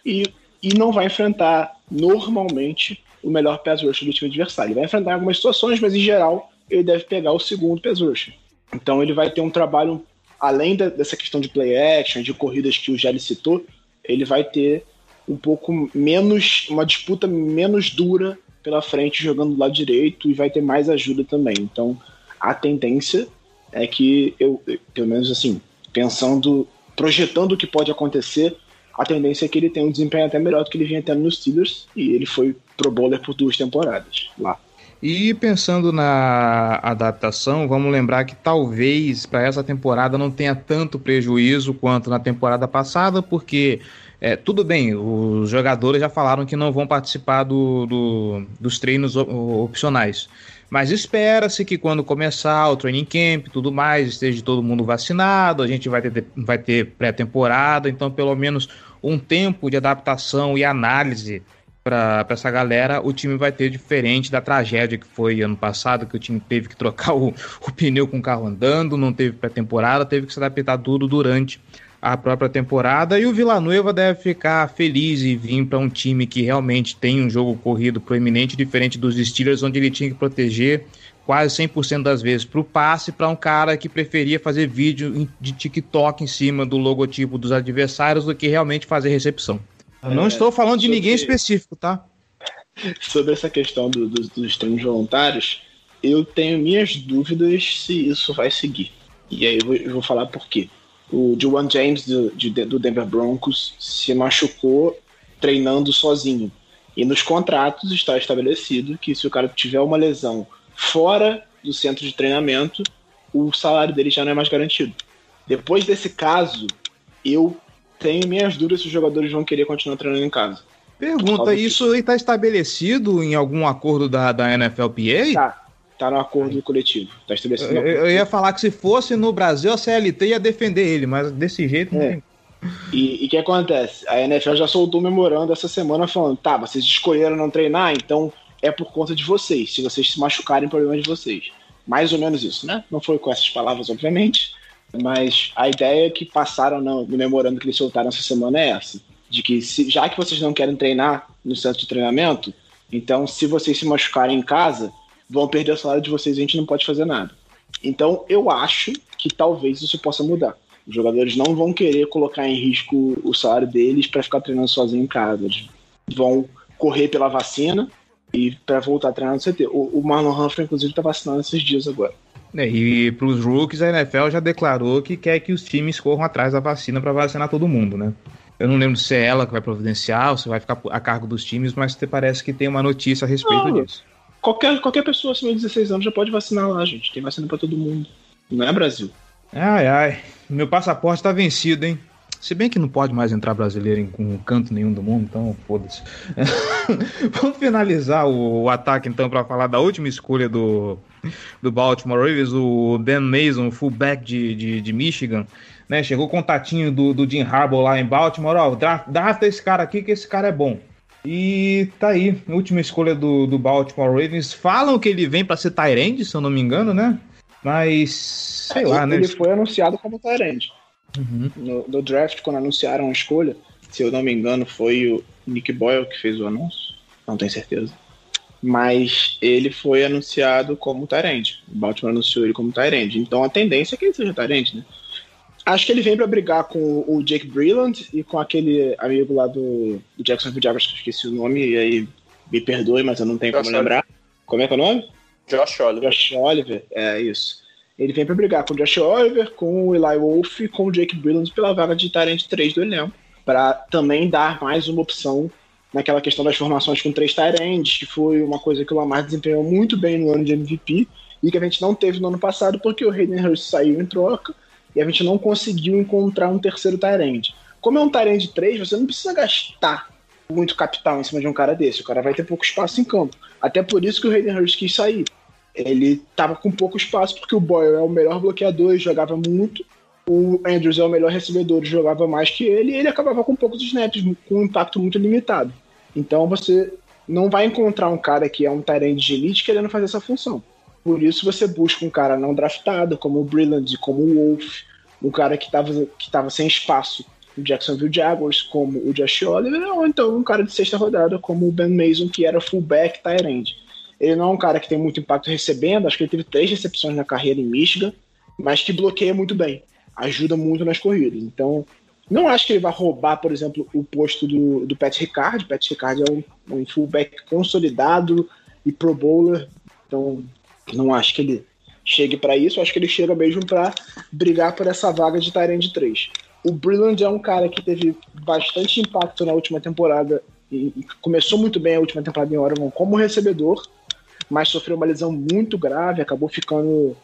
e, e não vai enfrentar normalmente o melhor pass rusher do time adversário. Ele vai enfrentar algumas situações, mas em geral ele deve pegar o segundo pass rusher. Então ele vai ter um trabalho, além da, dessa questão de play action, de corridas que o Gelli citou, ele vai ter um pouco menos, uma disputa menos dura pela frente jogando do lado direito e vai ter mais ajuda também. Então a tendência é que eu, pelo menos assim, pensando, projetando o que pode acontecer, a tendência é que ele tenha um desempenho até melhor do que ele vinha tendo nos Steelers e ele foi pro bowler por duas temporadas lá. E pensando na adaptação, vamos lembrar que talvez para essa temporada não tenha tanto prejuízo quanto na temporada passada, porque é, tudo bem, os jogadores já falaram que não vão participar do, do, dos treinos opcionais. Mas espera-se que quando começar o training camp tudo mais, esteja todo mundo vacinado, a gente vai ter, vai ter pré-temporada, então pelo menos um tempo de adaptação e análise para essa galera, o time vai ter diferente da tragédia que foi ano passado, que o time teve que trocar o, o pneu com o carro andando, não teve pré-temporada, teve que se adaptar tudo durante a própria temporada. E o Villanueva deve ficar feliz e vir para um time que realmente tem um jogo corrido proeminente, diferente dos Steelers, onde ele tinha que proteger quase 100% das vezes para o passe para um cara que preferia fazer vídeo de TikTok em cima do logotipo dos adversários do que realmente fazer recepção. Eu não é, estou falando de ninguém específico, tá? Sobre essa questão do, do, dos treinos voluntários, eu tenho minhas dúvidas se isso vai seguir. E aí eu vou, eu vou falar por quê. O Juwan James do, de, do Denver Broncos se machucou treinando sozinho. E nos contratos está estabelecido que se o cara tiver uma lesão fora do centro de treinamento, o salário dele já não é mais garantido. Depois desse caso, eu tenho minhas dúvidas se os jogadores vão querer continuar treinando em casa. Pergunta, isso está estabelecido em algum acordo da, da NFLPA? Tá, tá no acordo coletivo. Tá estabelecido eu, eu, ia falar que se fosse no Brasil, a CLT ia defender ele, mas desse jeito é. E o que acontece? A NFL já soltou um memorando essa semana falando: tá, vocês escolheram não treinar, então é por conta de vocês. Se vocês se machucarem, problema de vocês. Mais ou menos isso, né? Não foi com essas palavras, obviamente, mas a ideia que passaram no, memorando que eles soltaram essa semana é essa: de que se, já que vocês não querem treinar no centro de treinamento, então se vocês se machucarem em casa, vão perder o salário de vocês e a gente não pode fazer nada. Então eu acho que talvez isso possa mudar. Os jogadores não vão querer colocar em risco o salário deles para ficar treinando sozinho em casa. Eles vão correr pela vacina e para voltar a treinar no CT. O, o Marlon Humphrey, inclusive, está vacinando esses dias agora. É, e para os rookies, a NFL já declarou que quer que os times corram atrás da vacina para vacinar todo mundo, né? Eu não lembro se é ela que vai providenciar ou se vai ficar a cargo dos times, mas parece que tem uma notícia a respeito não, disso. Qualquer, qualquer pessoa acima de 16 anos já pode vacinar lá, gente. Tem vacina para todo mundo. Não é Brasil. Ai, ai. Meu passaporte tá vencido, hein? Se bem que não pode mais entrar brasileiro em um canto nenhum do mundo, então foda-se. Vamos finalizar o, o ataque então para falar da última escolha do, do Baltimore Ravens, o Ben Mason, fullback de, de, de Michigan. Né, chegou o contatinho do, do Jim Harbaugh lá em Baltimore, ó, drafta esse cara aqui que esse cara é bom. E tá aí, última escolha do, do Baltimore Ravens. Falam que ele vem para ser Tyrande, se eu não me engano, né? Mas sei é, lá, ele né? Ele foi anunciado como Tyrande. Uhum. No, no, draft, quando anunciaram a escolha, se eu não me engano, foi o Nick Boyle que fez o anúncio. Não tenho certeza. Mas ele foi anunciado como Tyrande. O Baltimore anunciou ele como Tyrande. Então a tendência é que ele seja Tyrande, né? Acho que ele vem para brigar com o Jake Breland e com aquele amigo lá do, do Jacksonville Jaguars, que eu esqueci o nome, e aí me perdoe, mas eu não tenho Josh como lembrar. Oliver. Como é que é o nome? Josh Oliver. Josh Oliver, é isso. Ele vem para brigar com o Josh Oliver, com o Eli Wolf e com o Jake Breland pela vaga de Tyrant 3 do elenco, para também dar mais uma opção naquela questão das formações com três Tyrants, que foi uma coisa que o Lamar desempenhou muito bem no ano de MVP e que a gente não teve no ano passado porque o Hayden Hurst saiu em troca e a gente não conseguiu encontrar um terceiro Tyrande. Como é um Tyrande 3, você não precisa gastar muito capital em cima de um cara desse. O cara vai ter pouco espaço em campo. Até por isso que o Hayden Hurst quis sair. Ele tava com pouco espaço porque o Boyle é o melhor bloqueador e jogava muito. O Andrews é o melhor recebedor e jogava mais que ele. E ele acabava com poucos snaps, com um impacto muito limitado. Então você não vai encontrar um cara que é um Tyrande de elite querendo fazer essa função. Por isso você busca um cara não draftado, como o Brilland, como o Wolf, um cara que estava que tava sem espaço no Jacksonville Jaguars, como o Josh Oliver, ou então um cara de sexta rodada, como o Ben Mason, que era fullback end. Ele não é um cara que tem muito impacto recebendo, acho que ele teve três recepções na carreira em Michigan, mas que bloqueia muito bem, ajuda muito nas corridas. Então, não acho que ele vai roubar, por exemplo, o posto do, do Pat Ricard. Pat Ricard é um, um fullback consolidado e pro bowler, então não acho que ele chegue para isso, acho que ele chega mesmo para brigar por essa vaga de Tyrande 3. O Brilland é um cara que teve bastante impacto na última temporada e começou muito bem a última temporada em Oregon como recebedor, mas sofreu uma lesão muito grave, acabou ficando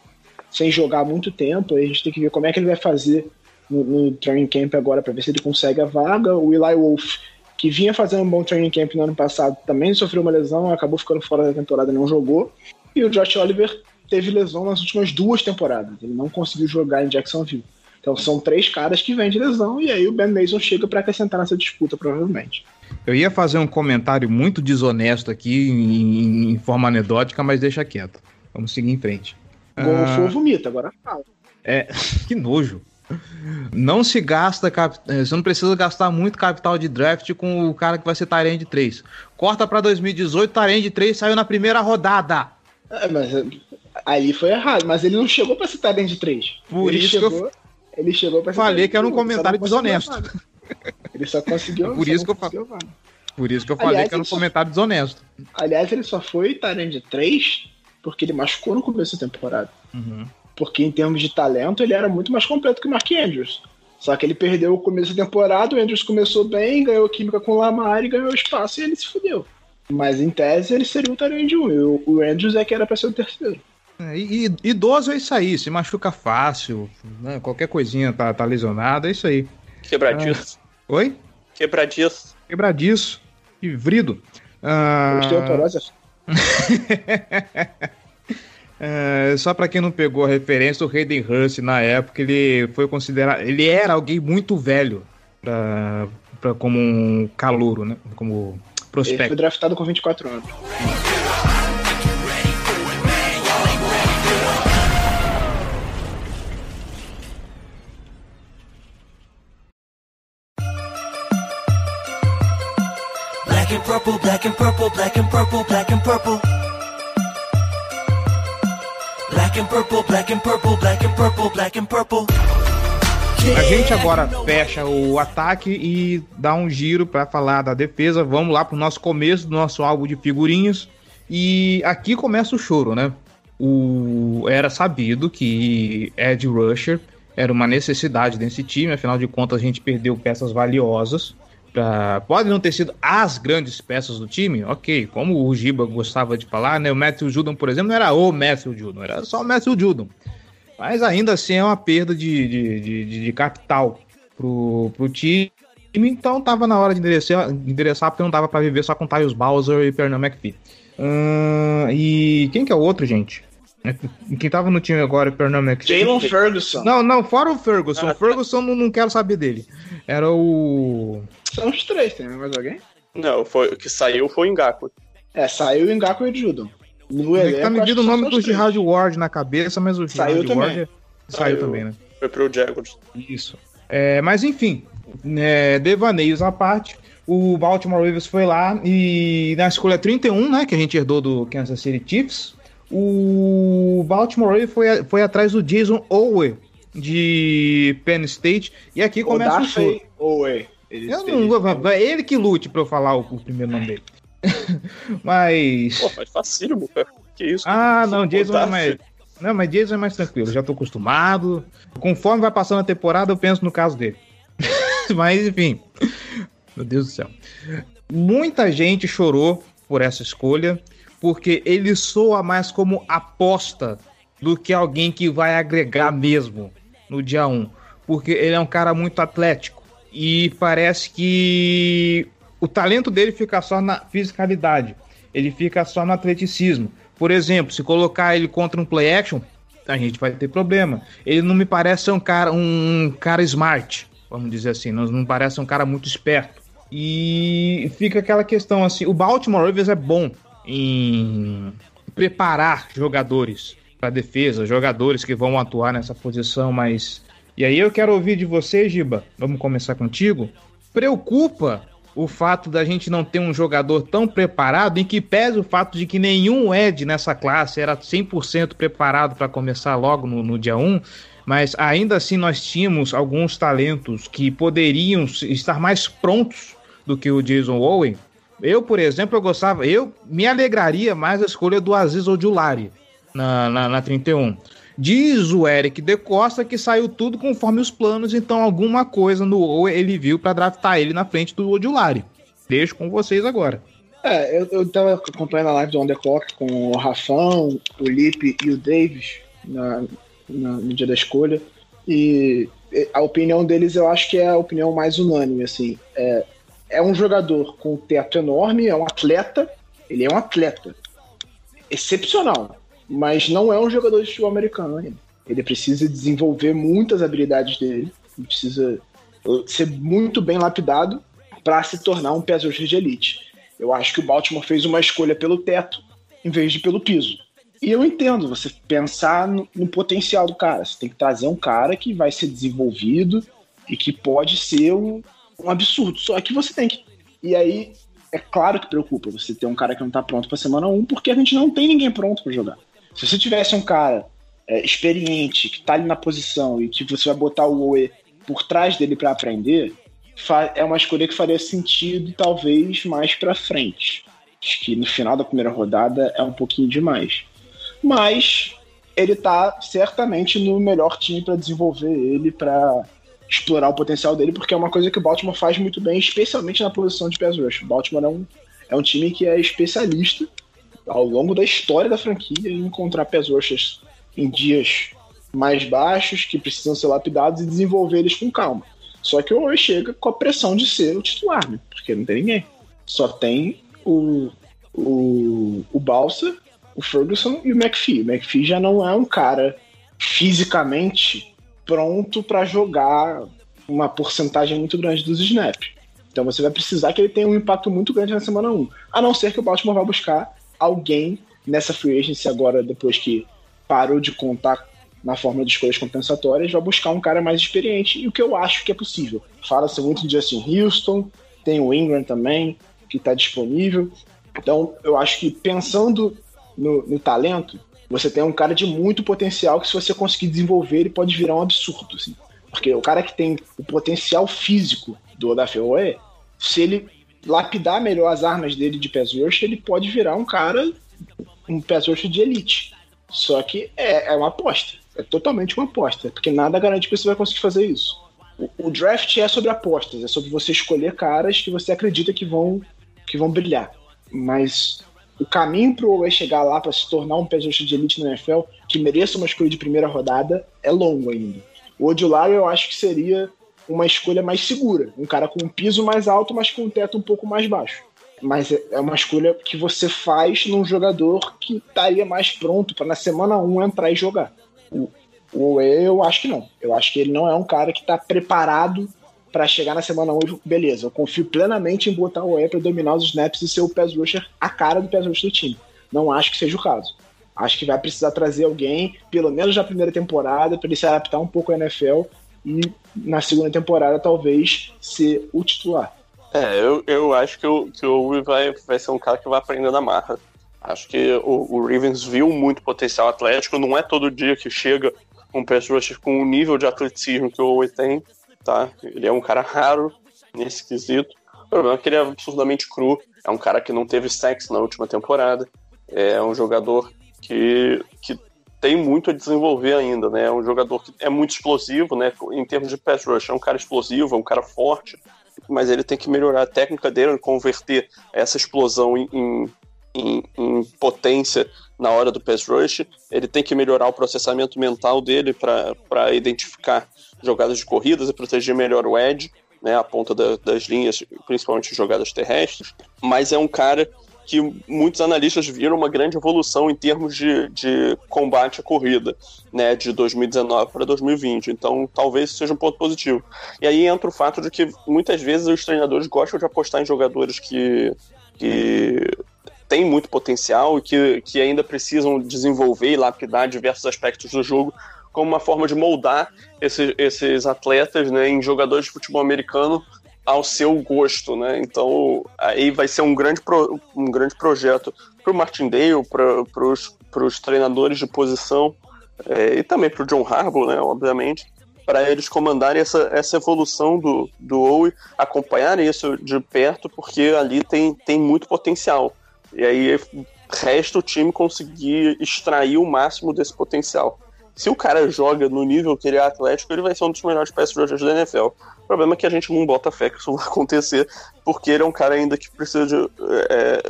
sem jogar muito tempo. a gente tem que ver como é que ele vai fazer no, no training camp agora para ver se ele consegue a vaga. O Eli Wolf, que vinha fazendo um bom training camp no ano passado, também sofreu uma lesão, acabou ficando fora da temporada, não jogou. E o Josh Oliver teve lesão nas últimas duas temporadas. Ele não conseguiu jogar em Jacksonville. Então são três caras que vêm de lesão e aí o Ben Mason chega para acrescentar nessa disputa, provavelmente. Eu ia fazer um comentário muito desonesto aqui em, em forma anedótica, mas deixa quieto. Vamos seguir em frente. Golfou, ah, vomita, agora fala. É, que nojo. Não se gasta, eh, você não precisa gastar muito capital de draft com o cara que vai ser Tyrande 3. Corta para 2018, Tyrande 3 saiu na primeira rodada. É, mas aí foi errado, mas ele não chegou para ser Tyrande 3. Por ele isso chegou, que eu ele chegou para falei que era um comentário desonesto. Ele só conseguiu. Por isso que eu falei. Por isso que eu falei aliás, que era um comentário só... desonesto. Aliás, ele só foi Tyrande 3 porque ele machucou no começo da temporada. Uhum. Porque em termos de talento, ele era muito mais completo que o Mark Andrews. Só que ele perdeu o começo da temporada, o Andrews começou bem, ganhou química com o Lamar e ganhou espaço e ele se fudeu. Mas em tese ele seria o Tyrande 1. E o Andrews é que era pra ser o terceiro. É, e, idoso é isso aí, se machuca fácil, né? qualquer coisinha tá, tá lesionada, é isso aí. Quebradiço. Ah, oi? Quebradiço. Quebradiço. E vrido. Ah... é, só para quem não pegou a referência, o Hayden Hurst na época ele foi considerado, ele era alguém muito velho para como um calouro, né? Como prospecto. Ele foi draftado com 24 anos. Black and purple, black and purple, black and purple, black and purple. Black and purple, black and purple, black and purple, black and purple. A gente agora fecha o ataque e dá um giro para falar da defesa. Vamos lá pro nosso começo do nosso álbum de figurinhas. E aqui começa o choro, né? O... Era sabido que Ed Rusher era uma necessidade desse time, afinal de contas a gente perdeu peças valiosas. Pra... Pode não ter sido as grandes peças do time, ok. Como o Giba gostava de falar, né? O Matthew Judon, por exemplo, não era o Matthew Judon, era só o Matthew Judon. Mas ainda assim é uma perda de, de, de, de capital pro, pro time. Então tava na hora de endereçar, endereçar porque não dava para viver só com Tyus Bowser e Pernambuco McPhee. Uh, e quem que é o outro, gente? Quem tava no time agora, Pernambuco? Jalen Ferguson. Não, não, fora o Ferguson. Ah, Ferguson não, não quero saber dele. Era o. São os três, tem mais alguém? Não, foi, o que saiu foi o Ngaku. É, saiu o Ngaku e o Judon. No elenco, tá medindo o nome do Gerard Ward na cabeça, mas o saiu também. Ward é- saiu, saiu também, né? Foi pro Jaguars. Isso. É, mas enfim, é, devaneios à parte, o Baltimore Ravens foi lá e na escolha 31, né, que a gente herdou do Kansas City Chiefs, o Baltimore foi, foi atrás do Jason Owe de Penn State e aqui começa o, show. Owe. Ele, eu não vou, é ele que lute para eu falar o, o primeiro nome dele. mas. Pô, faz facílimo, cara. Que isso? Ah, não, Jason é mais. Não, mas Jason é mais tranquilo, já tô acostumado. Conforme vai passando a temporada, eu penso no caso dele. mas, enfim. Meu Deus do céu. Muita gente chorou por essa escolha, porque ele soa mais como aposta do que alguém que vai agregar mesmo no dia 1. Porque ele é um cara muito atlético. E parece que o talento dele fica só na fisicalidade, ele fica só no atleticismo. Por exemplo, se colocar ele contra um play action, a gente vai ter problema. Ele não me parece um cara, um cara smart, vamos dizer assim, não, não parece um cara muito esperto. E fica aquela questão assim, o Baltimore Ravens é bom em preparar jogadores para defesa, jogadores que vão atuar nessa posição, mas e aí eu quero ouvir de você, Giba. Vamos começar contigo. Preocupa o fato da gente não ter um jogador tão preparado, em que pese o fato de que nenhum Ed nessa classe era 100% preparado para começar logo no, no dia 1, mas ainda assim nós tínhamos alguns talentos que poderiam estar mais prontos do que o Jason Owen. Eu, por exemplo, eu gostava, eu me alegraria mais a escolha do Aziz Ojulari na, na, na 31. Diz o Eric De Costa que saiu tudo conforme os planos, então alguma coisa no Owe ele viu para draftar ele na frente do Odulari. Deixo com vocês agora. É, eu, eu tava acompanhando a live do On The Clock com o Rafão, o Lipe e o Davis na, na, no dia da escolha. E a opinião deles eu acho que é a opinião mais unânime, assim. É, é um jogador com um teto enorme, é um atleta, ele é um atleta excepcional mas não é um jogador de futebol americano ainda. Ele precisa desenvolver muitas habilidades dele, ele precisa ser muito bem lapidado para se tornar um rusher de elite. Eu acho que o Baltimore fez uma escolha pelo teto em vez de pelo piso. E eu entendo você pensar no, no potencial do cara. Você tem que trazer um cara que vai ser desenvolvido e que pode ser um, um absurdo. Só que você tem que. E aí, é claro que preocupa você ter um cara que não tá pronto pra semana 1, porque a gente não tem ninguém pronto para jogar. Se você tivesse um cara é, experiente, que tá ali na posição e que você vai botar o Oe por trás dele para aprender, é uma escolha que faria sentido talvez mais para frente. Acho que no final da primeira rodada é um pouquinho demais. Mas ele tá certamente no melhor time para desenvolver ele, para explorar o potencial dele, porque é uma coisa que o Baltimore faz muito bem, especialmente na posição de pass rush. O Baltimore é um, é um time que é especialista ao longo da história da franquia encontrar pés roxas em dias mais baixos, que precisam ser lapidados e desenvolver eles com calma. Só que o chega com a pressão de ser o titular, né? Porque não tem ninguém. Só tem o, o, o Balsa, o Ferguson e o McPhee. O McPhee já não é um cara fisicamente pronto para jogar uma porcentagem muito grande dos snaps. Então você vai precisar que ele tenha um impacto muito grande na semana 1. A não ser que o Baltimore vá buscar alguém nessa free agency agora, depois que parou de contar na forma de escolhas compensatórias, vai buscar um cara mais experiente, e o que eu acho que é possível. Fala-se muito de Justin Houston, tem o Ingram também, que está disponível. Então, eu acho que pensando no, no, talento, você tem um cara de muito potencial que, se você conseguir desenvolver, ele pode virar um absurdo. Assim. Porque o cara que tem o potencial físico do Odafe se ele lapidar melhor as armas dele de pass ele pode virar um cara, um pass de elite. Só que é, é uma aposta. É totalmente uma aposta. Porque nada garante que você vai conseguir fazer isso. O, o draft é sobre apostas. É sobre você escolher caras que você acredita que vão, que vão brilhar. Mas o caminho para o chegar lá para se tornar um rush de elite na NFL, que mereça uma escolha de primeira rodada, é longo ainda. O Odulari eu acho que seria uma escolha mais segura. Um cara com um piso mais alto, mas com um teto um pouco mais baixo. Mas é, é uma escolha que você faz num jogador que estaria mais pronto para na semana 1 entrar e jogar. O, o eu acho que não. Eu acho que ele não é um cara que está preparado para chegar na semana 1 e beleza, eu confio plenamente em botar o E para dominar os snaps e ser o pass rusher a cara do pass rusher do time. Não acho que seja o caso. Acho que vai precisar trazer alguém, pelo menos na primeira temporada, para ele se adaptar um pouco à NFL e na segunda temporada talvez ser o titular. É, eu, eu acho que o, que o vai, vai ser um cara que vai aprender na marra. Acho que o, o Ravens viu muito potencial atlético, não é todo dia que chega um pass rusher com o nível de atleticismo que o Owe tem, tá? Ele é um cara raro nesse quesito. O problema é que ele é absurdamente cru, é um cara que não teve sexo na última temporada, é um jogador que, que tem muito a desenvolver ainda, né? É um jogador que é muito explosivo, né? Em termos de pass rush, é um cara explosivo, é um cara forte, mas ele tem que melhorar a técnica dele, converter essa explosão em, em, em potência na hora do pass rush. Ele tem que melhorar o processamento mental dele para identificar jogadas de corridas e proteger melhor o edge, né? A ponta da, das linhas, principalmente jogadas terrestres. Mas é um cara que muitos analistas viram uma grande evolução em termos de, de combate à corrida, né, de 2019 para 2020. Então, talvez seja um ponto positivo. E aí entra o fato de que muitas vezes os treinadores gostam de apostar em jogadores que, que têm muito potencial e que, que ainda precisam desenvolver e lapidar diversos aspectos do jogo como uma forma de moldar esse, esses atletas né, em jogadores de futebol americano ao seu gosto, né? Então aí vai ser um grande, pro, um grande projeto para o Martindale, para os treinadores de posição é, e também para o John Harbaugh, né? Obviamente, para eles comandarem essa, essa evolução do, do Owe, acompanharem isso de perto, porque ali tem, tem muito potencial. E aí resta o time conseguir extrair o máximo desse potencial. Se o cara joga no nível que ele é atlético, ele vai ser um dos melhores pass rushers da NFL problema é que a gente não bota fé que isso vai acontecer, porque ele é um cara ainda que precisa de, é,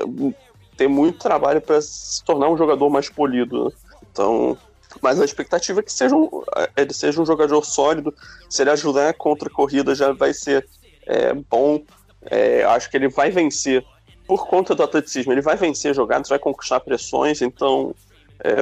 ter muito trabalho para se tornar um jogador mais polido. Né? Então, mas a expectativa é que seja um, é, ele seja um jogador sólido. Se ele ajudar contra a corrida, já vai ser é, bom. É, acho que ele vai vencer por conta do atleticismo. Ele vai vencer jogadas, vai conquistar pressões. Então, é,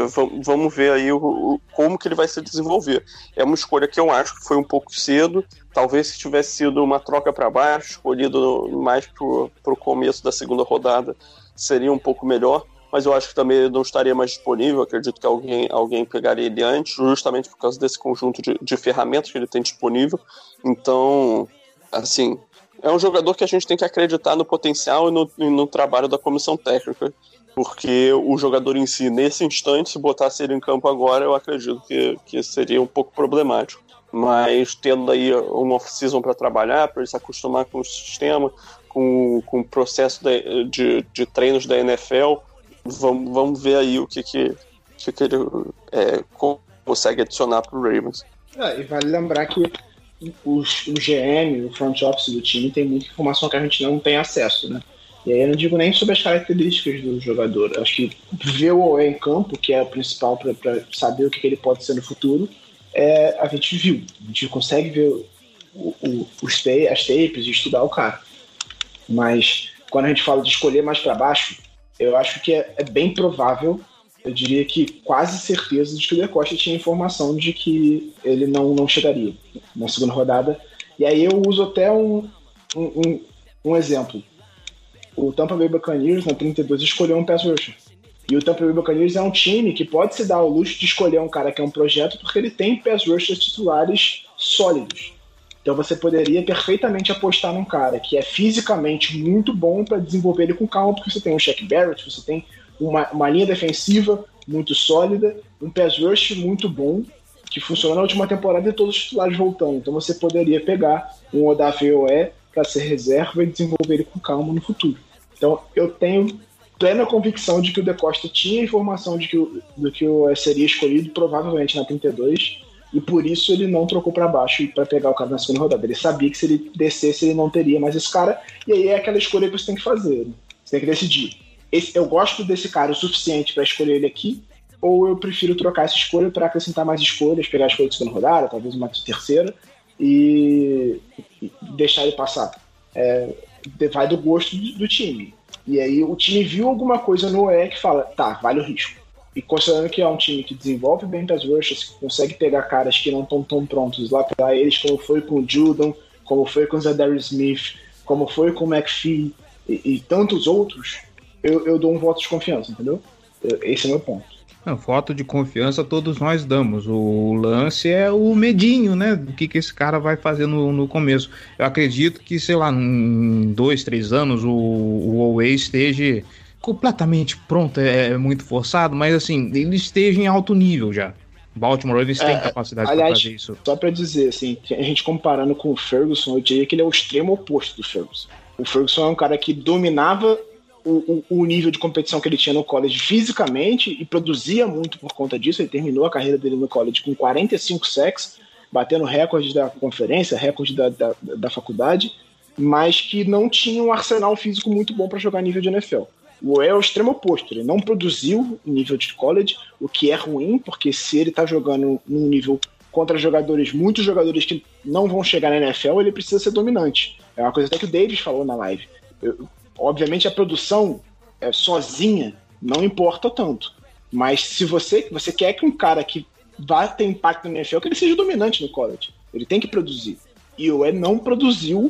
vamos ver aí o, o, como que ele vai se desenvolver. É uma escolha que eu acho que foi um pouco cedo. Talvez se tivesse sido uma troca para baixo, escolhido mais para o começo da segunda rodada, seria um pouco melhor. Mas eu acho que também não estaria mais disponível. Acredito que alguém, alguém pegaria ele antes, justamente por causa desse conjunto de, de ferramentas que ele tem disponível. Então, assim, é um jogador que a gente tem que acreditar no potencial e no, e no trabalho da comissão técnica porque o jogador em si, nesse instante, se botasse ele em campo agora, eu acredito que, que seria um pouco problemático. Mas tendo aí uma off-season para trabalhar, para ele se acostumar com o sistema, com, com o processo de, de, de treinos da NFL, vamos, vamos ver aí o que, que, que, ele é, consegue adicionar para o Ravens. É, e vale lembrar que os, o GM, o front office do time, tem muita informação que a gente não tem acesso, né? E aí eu não digo nem sobre as características do jogador. Acho que ver o OE em campo, que é o principal para saber o que ele pode ser no futuro, é, a gente viu. A gente consegue ver o, o, os as tapes e estudar o cara. Mas quando a gente fala de escolher mais para baixo, eu acho que é, é, bem provável, eu diria que quase certeza de que o De Costa tinha informação de que ele não, não chegaria na segunda rodada. E aí eu uso até um, um, um, um exemplo o Tampa Bay Buccaneers, na 32, escolheu um pass rusher. E o Tampa Bay Buccaneers é um time que pode se dar o luxo de escolher um cara que é um projeto porque ele tem pass rushers titulares sólidos. Então você poderia perfeitamente apostar num cara que é fisicamente muito bom para desenvolver ele com calma, porque você tem um Shaq Barrett, você tem uma, uma linha defensiva muito sólida, um pass rush muito bom, que funcionou na última temporada e todos os titulares voltando. Então você poderia pegar um Odafe para ser reserva e desenvolver ele com calma no futuro. Então, eu tenho plena convicção de que o De Costa tinha informação de que o, que o seria escolhido, provavelmente na 32, e por isso ele não trocou para baixo para pegar o cara na segunda rodada. Ele sabia que se ele descesse, ele não teria mais esse cara, e aí é aquela escolha que você tem que fazer. Né? Você tem que decidir. Esse, eu gosto desse cara o suficiente para escolher ele aqui, ou eu prefiro trocar essa escolha para acrescentar mais escolhas, pegar a escolha de segunda rodada, talvez uma terceira, e, e deixar ele passar. É, vai do gosto do, do time. E aí o time viu alguma coisa no E que fala, tá, vale o risco. E considerando que é um time que desenvolve bem pass rushes, que consegue pegar caras que não estão tão prontos lá para eles, como foi com o Judon, como foi com o Zadarius Smith, como foi com o McPhee e, e tantos outros, eu, eu dou um voto de confiança, entendeu? Esse é o meu ponto. Não, voto de confiança todos nós damos. O lance é o medinho, né? Do que, que esse cara vai fazer no, no começo. Eu acredito que, sei lá, em dois, três anos o, o Huawei esteja completamente pronto, é, é, muito forçado, mas assim, ele esteja em alto nível já. Baltimore Ravens é, tem capacidade para fazer isso. Só para dizer, assim, a gente comparando com o Ferguson, eu diria que ele é o extremo oposto do Ferguson. O Ferguson é um cara que dominava o, o, nível de competição que ele tinha no college fisicamente e produzia muito por conta disso. Ele terminou a carreira dele no college com 45 sacks, batendo recordes da conferência, recordes da, da, da faculdade, mas que não tinha um arsenal físico muito bom para jogar nível de NFL. O é o extremo oposto, ele não produziu nível de college, o que é ruim, porque se ele está jogando num nível contra jogadores, muitos jogadores que não vão chegar na NFL, ele precisa ser dominante. É uma coisa até que o Davis falou na live. Eu, Obviamente a produção é, sozinha não importa tanto. Mas se você, você quer que um cara que vá ter impacto no NFL, que ele seja dominante no college. Ele tem que produzir. E o E não produziu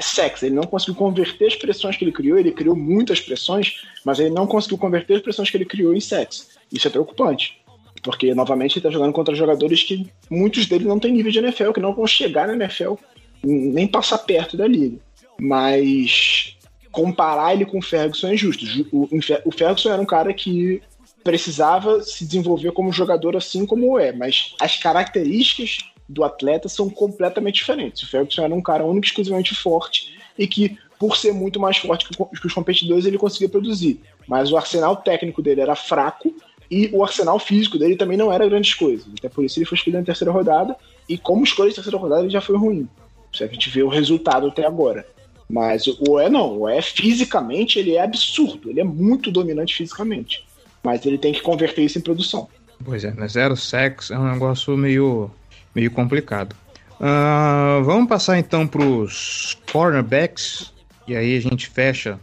sexo, ele não conseguiu converter as pressões que ele criou, ele criou muitas pressões, mas ele não conseguiu converter as pressões que ele criou em sexo. Isso é preocupante. Porque, novamente, ele está jogando contra jogadores que muitos deles não têm nível de NFL, que não vão chegar na NFL, nem passar perto da liga. Mas comparar ele com o Ferguson é injusto. O, Ferguson era um cara que precisava se desenvolver como jogador assim como é, mas as características do atleta são completamente diferentes. O Ferguson era um cara único exclusivamente forte e que, por ser muito mais forte que os competidores, ele conseguia produzir. Mas o arsenal técnico dele era fraco e o arsenal físico dele também não era grandes coisas. Até por isso ele foi escolhido na terceira rodada e como escolha de terceira rodada ele já foi ruim. Se a gente vê o resultado até agora. Mas o E não, o E fisicamente ele é absurdo, ele é muito dominante fisicamente. Mas ele tem que converter isso em produção. Pois é, né? Zero sex é um negócio meio, meio complicado. Uh, vamos passar então para os cornerbacks. E aí a gente fecha.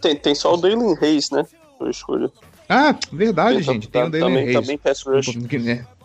Tem, tem só o Dalen Reis, né? Eu escolho. Ah, verdade, tem, gente. Tem o Dalen Reis. Também pass rush.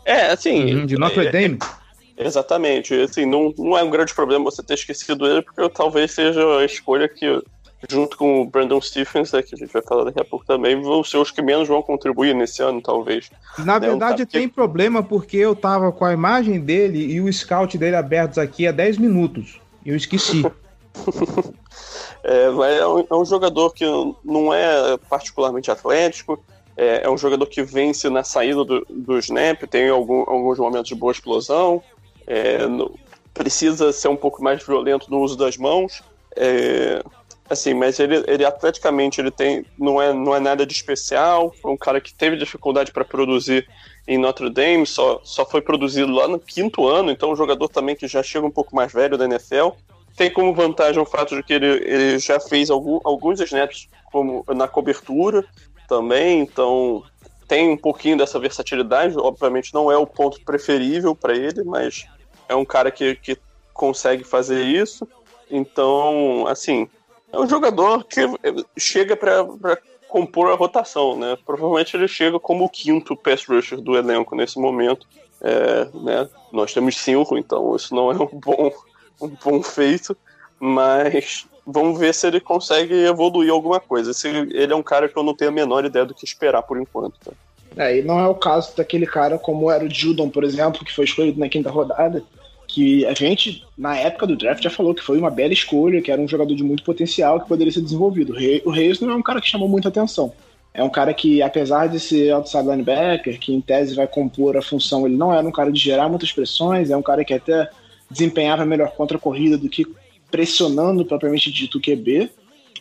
É, assim. Uhum, de Notre é, Dame. É, Exatamente. Assim, não, não é um grande problema você ter esquecido ele, porque talvez seja a escolha que, junto com o Brandon Stephens, né, que a gente vai falar daqui a pouco também, vão ser os que menos vão contribuir nesse ano, talvez. Na né, verdade, um tem problema porque eu tava com a imagem dele e o scout dele abertos aqui há 10 minutos. Eu esqueci. é, é, um, é um jogador que não é particularmente atlético, é, é, um jogador que vence na saída do, do snap, tem algum, alguns momentos de boa explosão, é, no, precisa ser um pouco mais violento no uso das mãos. É, assim, mas ele, ele atleticamente ele tem não é, não é nada de especial. Foi um cara que teve dificuldade para produzir em Notre Dame, só, só foi produzido lá no quinto ano, então um jogador também que já chega um pouco mais velho da NFL. Tem como vantagem o fato de que ele, ele já fez algum, alguns snaps como na cobertura também, então tem um pouquinho dessa versatilidade. Obviamente não é o ponto preferível para ele, mas é um cara que, que consegue fazer isso. Então, assim, é um jogador que chega para compor a rotação, né? Provavelmente ele chega como o quinto pass rusher do elenco nesse momento. É, né? Nós temos cinco, então isso não é um bom, um bom feito, mas vamos ver se ele consegue evoluir alguma coisa. Se ele é um cara que eu não tenho a menor ideia do que esperar por enquanto. Tá? É, e não é o caso daquele cara como era o Judon, por exemplo, que foi escolhido na quinta rodada, que a gente, na época do draft, já falou que foi uma bela escolha, que era um jogador de muito potencial que poderia ser desenvolvido. O Reis não é um cara que chamou muita atenção. É um cara que, apesar de ser outside linebacker, que em tese vai compor a função, ele não era um cara de gerar muitas pressões, é um cara que até desempenhava melhor contra a corrida do que pressionando propriamente dito o QB,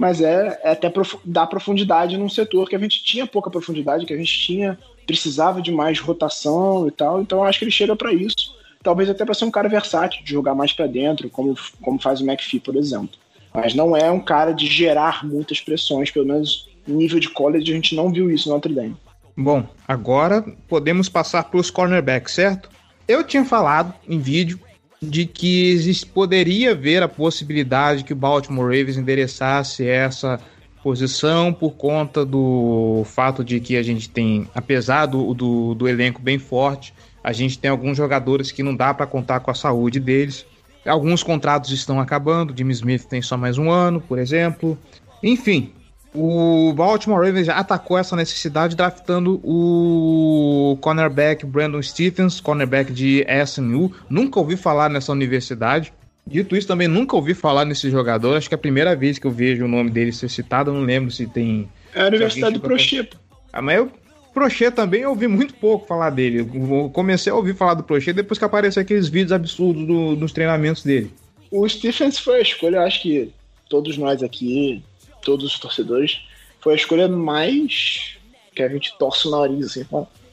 mas é, é até prof dar profundidade num setor que a gente tinha pouca profundidade, que a gente tinha precisava de mais rotação e tal, então acho que ele chega para isso talvez até para ser um cara versátil, de jogar mais para dentro, como, como faz o McPhee, por exemplo. Mas não é um cara de gerar muitas pressões, pelo menos nível de college a gente não viu isso no Notre Dame. Bom, agora podemos passar para os cornerbacks, certo? Eu tinha falado em vídeo de que existe, poderia haver a possibilidade que o Baltimore Ravens endereçasse essa posição por conta do fato de que a gente tem, apesar do, do, do elenco bem forte, a gente tem alguns jogadores que não dá para contar com a saúde deles. Alguns contratos estão acabando, Jimmy Smith tem só mais um ano, por exemplo. Enfim, o Baltimore Ravens já atacou essa necessidade draftando o cornerback Brandon Stephens, cornerback de SMU. Nunca ouvi falar nessa universidade. Dito isso, também nunca ouvi falar nesse jogador. Acho que é a primeira vez que eu vejo o nome dele ser citado. Eu não lembro se tem. É a Universidade do Prochet. Ah, mas eu, Prochet também eu ouvi muito pouco falar dele. Eu comecei a ouvir falar do Prochet depois que apareceram aqueles vídeos absurdos do, dos treinamentos dele. O Stephens foi a escolha, acho que todos nós aqui, todos os torcedores, foi a escolha mais que a gente torce o nariz, assim,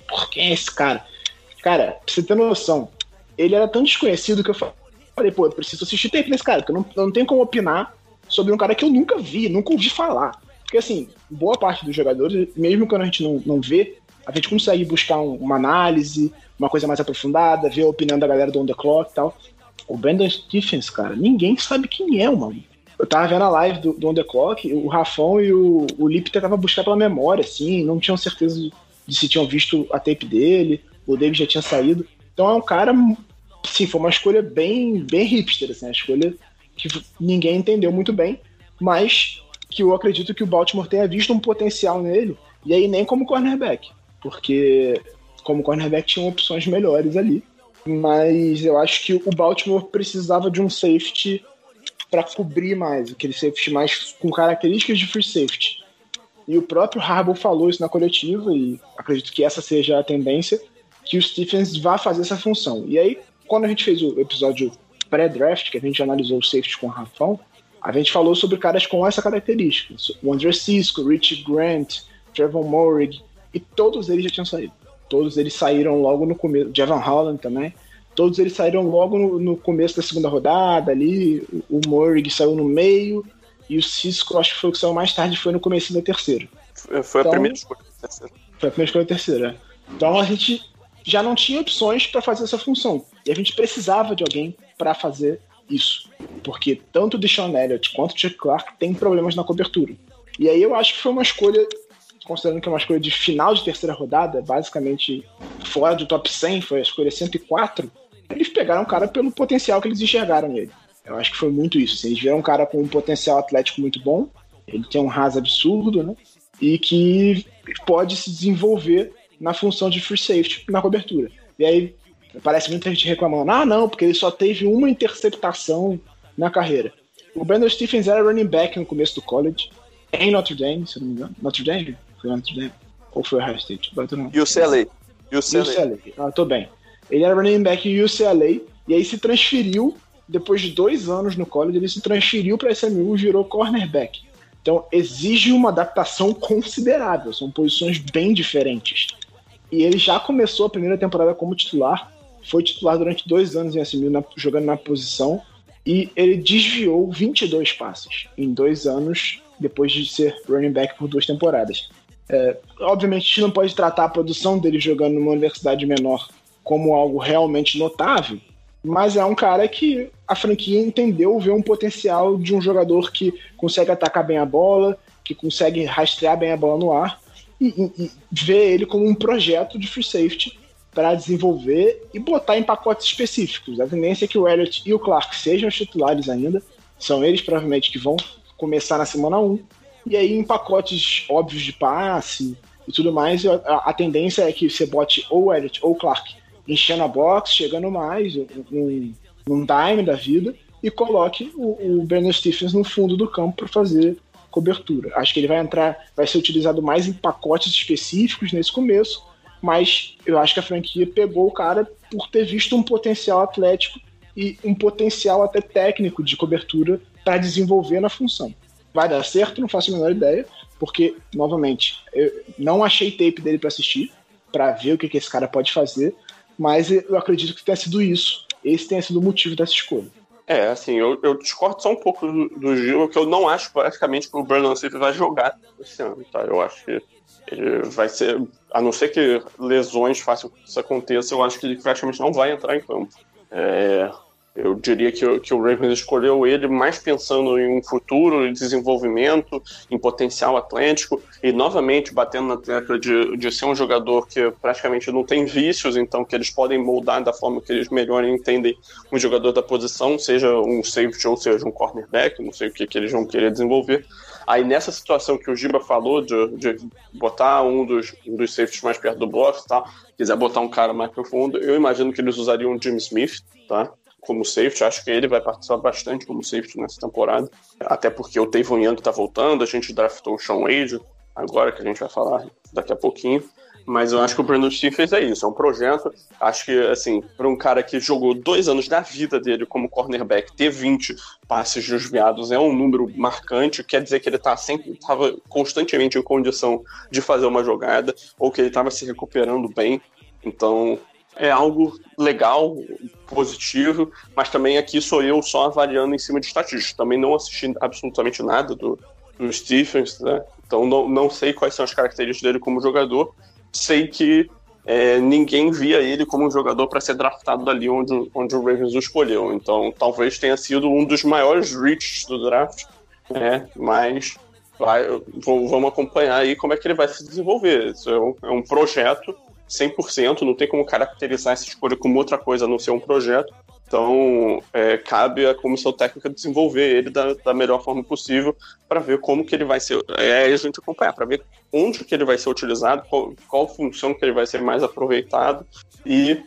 por quem é esse cara? Cara, pra você ter noção, ele era tão desconhecido que eu falei, pô, eu preciso assistir tape nesse cara, porque eu não, eu não tenho como opinar sobre um cara que eu nunca vi, nunca ouvi falar. Porque, assim, boa parte dos jogadores, mesmo quando a gente não, não vê, a gente consegue buscar um, uma análise, uma coisa mais aprofundada, ver a opinião da galera do On The Clock e tal. O Brandon Stephens, cara, ninguém sabe quem é, mano. Eu tava vendo a live do, do On The Clock, o Rafão e o, o Lip tentavam buscar pela memória, assim, não tinham certeza de, de se tinham visto a tape dele, o David já tinha saído. Então é um cara sim, foi uma escolha bem, bem hipster, assim, uma escolha que ninguém entendeu muito bem, mas que eu acredito que o Baltimore tenha visto um potencial nele, e aí nem como cornerback, porque como cornerback tinham opções melhores ali, mas eu acho que o Baltimore precisava de um safety para cobrir mais, aquele safety mais com características de free safety. E o próprio Harbaugh falou isso na coletiva, e acredito que essa seja a tendência, que o Stephens vá fazer essa função. E aí, quando a gente fez o episódio pré-draft, que a gente analisou o safety com o Rafão, a gente falou sobre caras com essa característica. O André Cisco, Rich Grant, Trevor Morig, e todos eles já tinham saído. Todos eles saíram logo no começo. Javon Holland também. Todos eles saíram logo no, no, começo da segunda rodada ali. O Morig saiu no meio. E o Cisco, acho que foi o que saiu mais tarde, foi no começo da terceira. Foi então, a primeira escolha da terceira. Foi a primeira escolha da terceira. Então a gente já não tinha opções para fazer essa função. E a gente precisava de alguém para fazer isso. Porque tanto o Deshaun Elliott quanto o Chuck Clark têm problemas na cobertura. E aí eu acho que foi uma escolha, considerando que é uma escolha de final de terceira rodada, basicamente fora do top 100, foi a escolha 104, eles pegaram o cara pelo potencial que eles enxergaram nele. Eu acho que foi muito isso. Assim, eles viram um cara com um potencial atlético muito bom, ele tem um raso absurdo, né? E que pode se desenvolver na função de free safety na cobertura. E aí parece muita gente reclamando: ah, não, porque ele só teve uma interceptação na carreira. O Brandon Stephens era running back no começo do college, em Notre Dame, se não me engano. Notre Dame? Foi Notre Dame? Ou foi Ohio State? UCLA. UCLA. UCLA. Ah, tô bem. Ele era running back em UCLA e aí se transferiu, depois de dois anos no college, ele se transferiu para SMU e virou cornerback. Então exige uma adaptação considerável, são posições bem diferentes. E ele já começou a primeira temporada como titular, foi titular durante dois anos em SMU, na, jogando na posição, e ele desviou 22 passes em dois anos, depois de ser running back por duas temporadas. É, obviamente, a gente não pode tratar a produção dele jogando numa universidade menor como algo realmente notável, mas é um cara que a franquia entendeu ver um potencial de um jogador que consegue atacar bem a bola, que consegue rastrear bem a bola no ar e, e, ver ele como um projeto de free safety para desenvolver e botar em pacotes específicos. A tendência é que o Elliott e o Clark sejam os titulares ainda, são eles provavelmente que vão começar na semana 1, e aí em pacotes óbvios de passe e tudo mais, a, a tendência é que você bote ou o Elliott ou o Clark enchendo a box, chegando mais, num, num dime da vida, e coloque o, o Brandon Stephens no fundo do campo para fazer cobertura. Acho que ele vai entrar, vai ser utilizado mais em pacotes específicos nesse começo, mas eu acho que a franquia pegou o cara por ter visto um potencial atlético e um potencial até técnico de cobertura para desenvolver na função. Vai dar certo? Não faço a menor ideia, porque, novamente, eu não achei tape dele para assistir, para ver o que, que esse cara pode fazer, mas eu acredito que tenha sido isso. Esse tenha sido o motivo dessa escolha. É, assim, eu, eu discordo só um pouco do, do Gil, que eu não acho praticamente que o Brandon Silva vai jogar esse ano, tá? Eu acho que ele vai ser, a não ser que lesões façam que isso aconteça, eu acho que ele praticamente não vai entrar em campo. É, Eu diria que, que o Ravens escolheu ele mais pensando em um futuro, em desenvolvimento, em potencial atlético e novamente batendo na tecla de, de ser um jogador que praticamente não tem vícios, então que eles podem moldar da forma que eles melhor entendem um jogador da posição, seja um safety ou seja um cornerback, não sei o que, que eles vão querer desenvolver. Aí nessa situação que o Giba falou de, de botar um dos, um dos safeties mais perto do bloco tal, quiser botar um cara mais profundo, eu imagino que eles usariam o Jim Smith, tá? Como safety, acho que ele vai participar bastante como safety nessa temporada. Até porque o Tavon Young tá voltando, a gente draftou o Sean Wade, agora que a gente vai falar daqui a pouquinho. Mas eu acho que o Brandon Stephens é isso, é um projeto. Acho que, assim, para um cara que jogou dois anos da vida dele como cornerback, ter 20 passes desviados é um número marcante. Quer dizer que ele tá sempre, estava constantemente em condição de fazer uma jogada, ou que ele estava se recuperando bem. Então, é algo legal, positivo, mas também aqui sou eu só avaliando em cima de estatísticas. Também não assisti absolutamente nada do, do Stephens, né? Então não, não sei quais são as características dele como jogador. Sei que é, ninguém via ele como um jogador para ser draftado dali onde, onde o Ravens o escolheu. Então talvez tenha sido um dos maiores reaches do draft, né? Mas vai, vamos acompanhar aí como é que ele vai se desenvolver. Isso é um, é um projeto 100%, não tem como caracterizar essa escolha como outra coisa a não ser um projeto. Então, é, cabe à comissão técnica desenvolver ele da, da melhor forma possível para ver como que ele vai ser. É a gente acompanhar, para ver onde que ele vai ser utilizado, qual, qual função que ele vai ser mais aproveitado e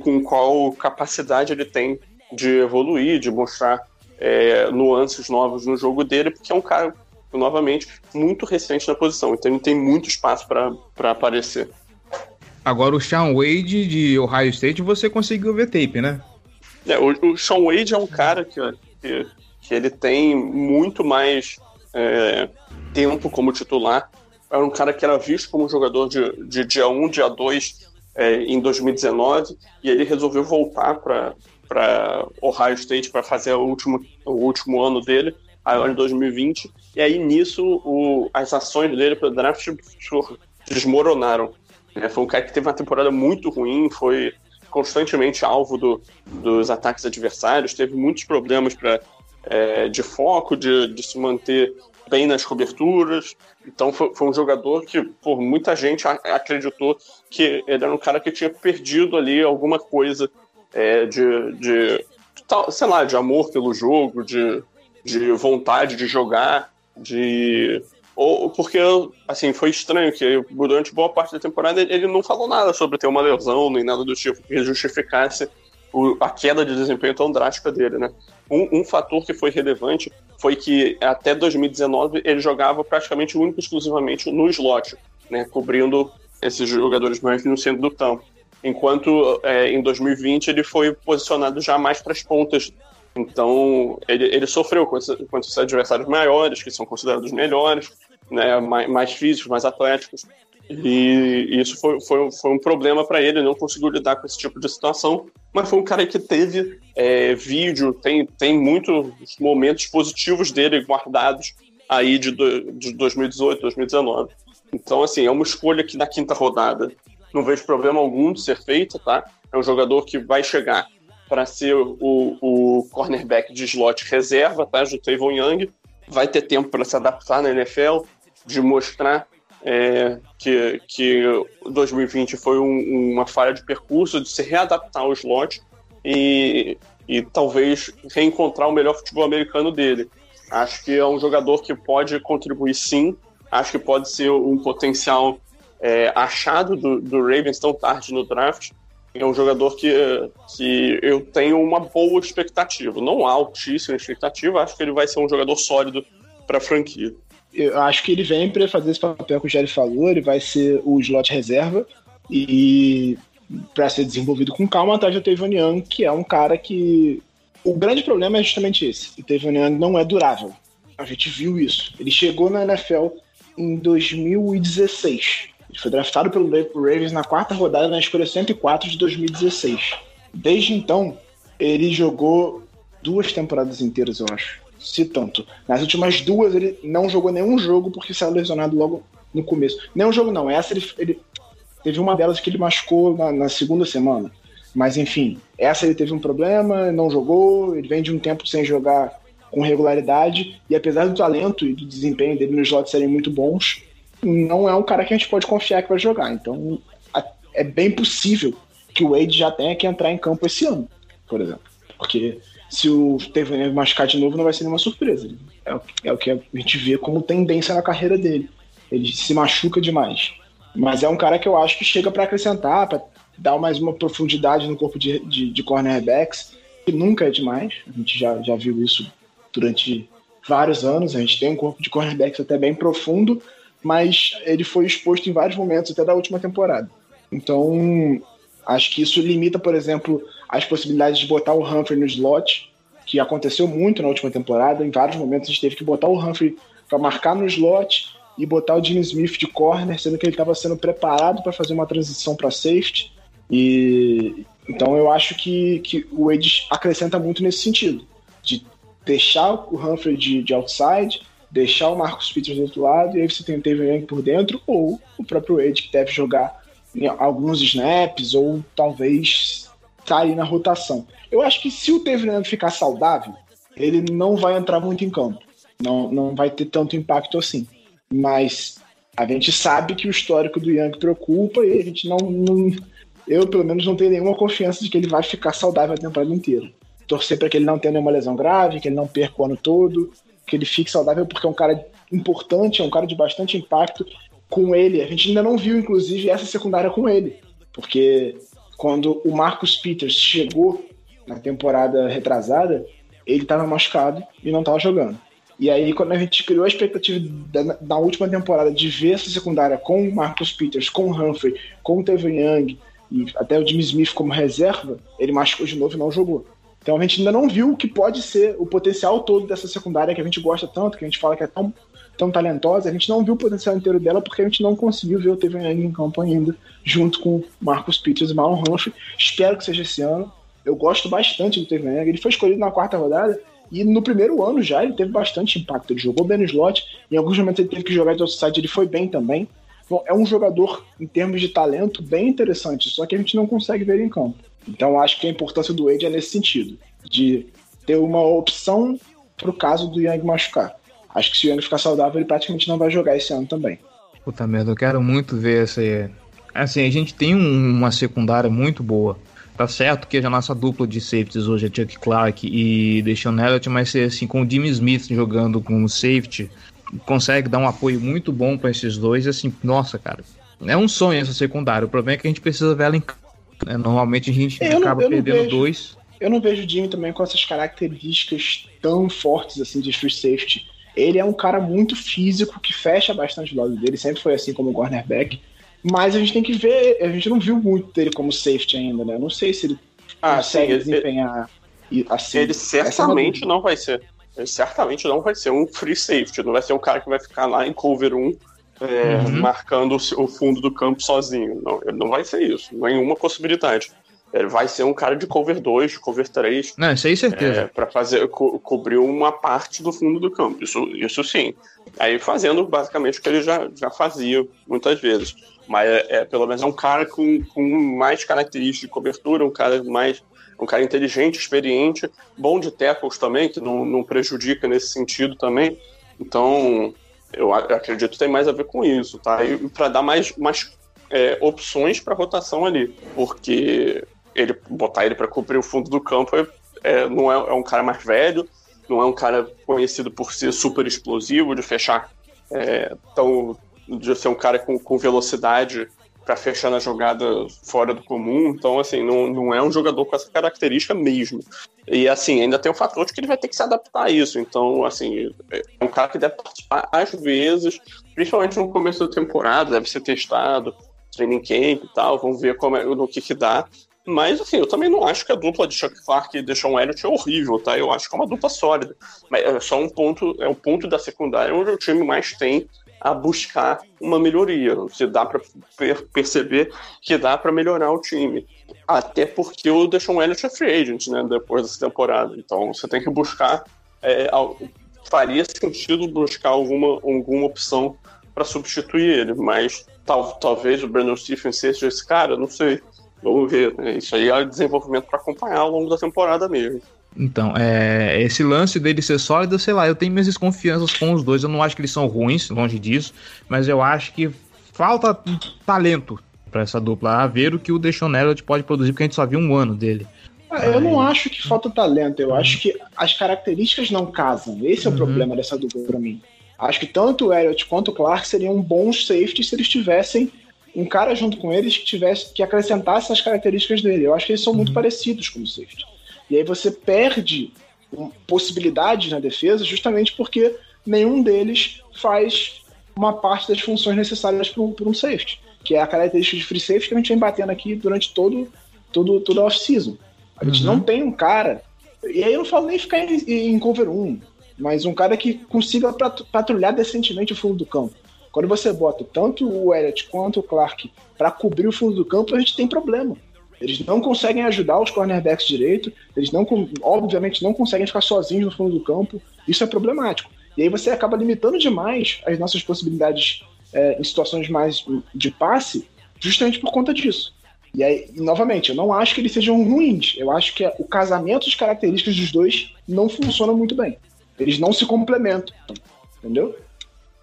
com qual capacidade ele tem de evoluir, de mostrar é, nuances novas no jogo dele, porque é um cara, novamente, muito recente na posição, então ele tem muito espaço para aparecer. Agora o Sean Wade de Ohio State você conseguiu ver tape, né? É, o, o Sean Wade é um cara que, que, que ele tem muito mais é, tempo como titular. Era um cara que era visto como jogador de, de dia 1, dia 2 é, em 2019, e ele resolveu voltar para Ohio State para fazer o último, o último ano dele, agora em 2020. E aí nisso o, as ações dele para o draft desmoronaram. Né? Foi um cara que teve uma temporada muito ruim, foi constantemente alvo do, dos ataques adversários, teve muitos problemas pra, é, de foco, de, de se manter bem nas coberturas. Então foi, foi um jogador que, por muita gente a- acreditou que ele era um cara que tinha perdido ali alguma coisa é, de, de, tal- sei lá, de amor pelo jogo, de, de vontade de jogar, de ou porque assim foi estranho que durante boa parte da temporada ele não falou nada sobre ter uma lesão nem nada do tipo que justificasse o- a queda de desempenho tão drástica dele, né? Um, um fator que foi relevante foi que até 2019 ele jogava praticamente único exclusivamente no slot, né? Cobrindo esses jogadores mais no centro do campo. Enquanto é, em 2020 ele foi posicionado já mais para as pontas. Então ele, ele sofreu com, esse, com esses adversários maiores, que são considerados melhores, né? mais, mais físicos, mais atléticos. E isso foi, foi, foi um problema para ele, não conseguiu lidar com esse tipo de situação. Mas foi um cara que teve é, vídeo, tem, tem muitos momentos positivos dele guardados aí de, do, de 2018, 2019. Então, assim, é uma escolha que na quinta rodada não vejo problema algum de ser feita, tá? É um jogador que vai chegar para ser o, o cornerback de slot reserva, tá? Do Young. Vai ter tempo para se adaptar na NFL, de mostrar é, que, que 2020 foi um- uma falha de percurso, de se readaptar ao slot e, e talvez reencontrar o melhor futebol americano dele. Acho que é um jogador que pode contribuir sim, acho que pode ser um potencial é, achado do, do Ravens tão tarde no draft. É um jogador que, que eu tenho uma boa expectativa, não altíssima expectativa, acho que ele vai ser um jogador sólido para a franquia. Eu acho que ele vem para fazer esse papel que o Jerry falou, ele vai ser o slot reserva e para ser desenvolvido com calma atrás do Tavon Young, que é um cara que o grande problema é justamente esse. O Tavon Young não é durável. A gente viu isso. Ele chegou na NFL em 2016. Ele foi draftado pelo Ravens na quarta rodada na escolha 104 de 2016. Desde então, ele jogou duas temporadas inteiras, eu acho. Se tanto. Nas últimas duas, ele não jogou nenhum jogo porque saiu lesionado logo no começo. Nenhum jogo não. Essa ele, ele teve uma delas que ele machucou na, na segunda semana. Mas enfim, essa ele teve um problema, não jogou, ele vem de um tempo sem jogar com regularidade, e apesar do talento e do desempenho dele nos slots serem muito bons, não é um cara que a gente pode confiar que vai jogar. Então é bem possível que o Wade já tenha que entrar em campo esse ano, por exemplo. Porque se o Tevez machucar de novo, não vai ser nenhuma surpresa. É o, é o que a gente vê como tendência na carreira dele. Ele se machuca demais. Mas é um cara que eu acho que chega para acrescentar, para dar mais uma profundidade no corpo de, de, de cornerbacks, que nunca é demais. A gente já, já viu isso durante vários anos. A gente tem um corpo de cornerbacks até bem profundo, mas ele foi exposto em vários momentos, até da última temporada. Então, acho que isso limita, por exemplo, as possibilidades de botar o Humphrey no slot, que aconteceu muito na última temporada. Em vários momentos a gente teve que botar o Humphrey para marcar no slot e botar o Jimmy Smith de corner, sendo que ele estava sendo preparado para fazer uma transição para safety. E então eu acho que, que o Wade acrescenta muito nesse sentido, de deixar o Humphrey de, de outside, deixar o Marcus Peters do outro lado, e aí você tem o Young por dentro, ou o próprio Wade que deve jogar alguns snaps, ou talvez sair na rotação. Eu acho que se o Tevin Young ficar saudável, ele não vai entrar muito em campo. Não, não vai ter tanto impacto assim. Mas a gente sabe que o histórico do Young preocupa e a gente não, não eu pelo menos não tenho nenhuma confiança de que ele vai ficar saudável a temporada inteira. Torcer para que ele não tenha nenhuma lesão grave, que ele não perca o ano todo, que ele fique saudável porque é um cara importante, é um cara de bastante impacto. Com ele, a gente ainda não viu, inclusive, essa secundária com ele, porque quando o Marcus Peters chegou na temporada retrasada, ele estava machucado e não estava jogando. E aí, quando a gente criou a expectativa da, da, última temporada de ver essa secundária com o Marcus Peters, com o Humphrey, com o Tevin Young, e até o Jimmy Smith como reserva, ele machucou de novo e não jogou. Então a gente ainda não viu o que pode ser o potencial todo dessa secundária que a gente gosta tanto, que a gente fala que é tão, tão talentosa. A gente não viu o potencial inteiro dela porque a gente não conseguiu ver o Tevin Young em campo ainda, junto com Marcus Peters e Marlon Humphrey. Espero que seja esse ano. Eu gosto bastante do Tevin Young. Ele foi escolhido na quarta rodada e no primeiro ano já ele teve bastante impacto. Ele jogou bem no slot, em alguns momentos ele teve que jogar de outside, ele foi bem também. Bom, é um jogador, em termos de talento, bem interessante, só que a gente não consegue ver ele em campo. Então acho que a importância do Wade é nesse sentido, de ter uma opção para o caso do Young machucar. Acho que se o Young ficar saudável, ele praticamente não vai jogar esse ano também. Puta merda, eu quero muito ver essa. Assim, a gente tem um, uma secundária muito boa. Tá certo que a nossa dupla de safeties hoje é Chuck Clark e Deshaun Elliott, mas assim, com o Jimmy Smith jogando como safety, consegue dar um apoio muito bom para esses dois. Assim, nossa, cara, é um sonho essa secundária. O problema é que a gente precisa ver ela em né? Normalmente a gente eu acaba não, perdendo vejo, dois. Eu não vejo o Jimmy também com essas características tão fortes assim de free safety. Ele é um cara muito físico que fecha bastante o lado dele, sempre foi assim como cornerback. Mas a gente tem que ver, a gente não viu muito dele como safety ainda, né? Eu não sei se ele ah, consegue sim, desempenhar ele, assim. Ele certamente é não vai ser. Ele certamente não vai ser um free safety, não vai ser um cara que vai ficar lá em cover 1 é, uhum. marcando o fundo do campo sozinho. Não, ele não vai ser isso, nenhuma possibilidade. Ele vai ser um cara de cover 2, de cover 3. Não, isso aí certeza. É, para fazer co cobrir uma parte do fundo do campo. Isso, isso sim. Aí fazendo basicamente o que ele já, já fazia muitas vezes. Mas é, é pelo menos é um cara com, com mais características de cobertura, um cara mais um cara inteligente, experiente, bom de tackles também, que não, não prejudica nesse sentido também. Então, eu acredito que tem mais a ver com isso, tá? E para dar mais, mais é, opções para rotação ali, porque ele botar ele para cobrir o fundo do campo é, é não é, é, um cara mais velho, não é um cara conhecido por ser super explosivo, de fechar é, tão de ser um cara com, com velocidade para fechar na jogada fora do comum. Então, assim, não, não é um jogador com essa característica mesmo. E, assim, ainda tem o fator de que ele vai ter que se adaptar a isso. Então, assim, é um cara que deve participar às vezes, principalmente no começo da temporada, deve ser testado, training camp e tal, vamos ver como é, no que que dá. Mas, assim, eu também não acho que a dupla de Chuck Clark e Deshaun Elliott é horrível, tá? Eu acho que é uma dupla sólida. Mas é só um ponto, é um ponto da secundária onde o time mais tem a buscar uma melhoria. Se dá para perceber que dá para melhorar o time. Até porque o Deshaun Elliott é free agent, né? Depois dessa temporada. Então você tem que buscar. É, faria sentido buscar alguma, alguma opção para substituir ele, mas tal, talvez o Brandon Stephens seja esse cara, não sei. Vamos ver, né? Isso aí é desenvolvimento para acompanhar ao longo da temporada mesmo. Então, é, esse lance dele ser sólido, sei lá, eu tenho minhas desconfianças com os dois. Eu não acho que eles são ruins, longe disso, mas eu acho que falta talento para essa dupla. A ver o que o Deixon Elliott pode produzir, porque a gente só viu um ano dele. Ah, eu não acho que falta talento, eu acho que as características não casam. Esse é o Uhum. problema dessa dupla pra mim. Acho que tanto o Elliott quanto o Clark seriam bons safeties se eles tivessem um cara junto com eles que tivesse que acrescentasse as características dele. Eu acho que eles são muito parecidos como safety. E aí você perde possibilidades na defesa justamente porque nenhum deles faz uma parte das funções necessárias para um, um safety, que é a característica de free safety que a gente vem batendo aqui durante todo, todo, toda a off-season. A gente Uhum. não tem um cara. E aí eu não falo nem ficar em, em cover 1, mas um cara que consiga pat- patrulhar decentemente o fundo do campo. Quando você bota tanto o Elliott quanto o Clark para cobrir o fundo do campo, a gente tem problema. Eles não conseguem ajudar os cornerbacks direito, eles não, obviamente não conseguem ficar sozinhos no fundo do campo. Isso é problemático. E aí você acaba limitando demais as nossas possibilidades é, em situações mais de passe, justamente por conta disso. E aí, novamente, eu não acho que eles sejam ruins. Eu acho que o casamento de características dos dois não funciona muito bem. Eles não se complementam. Entendeu?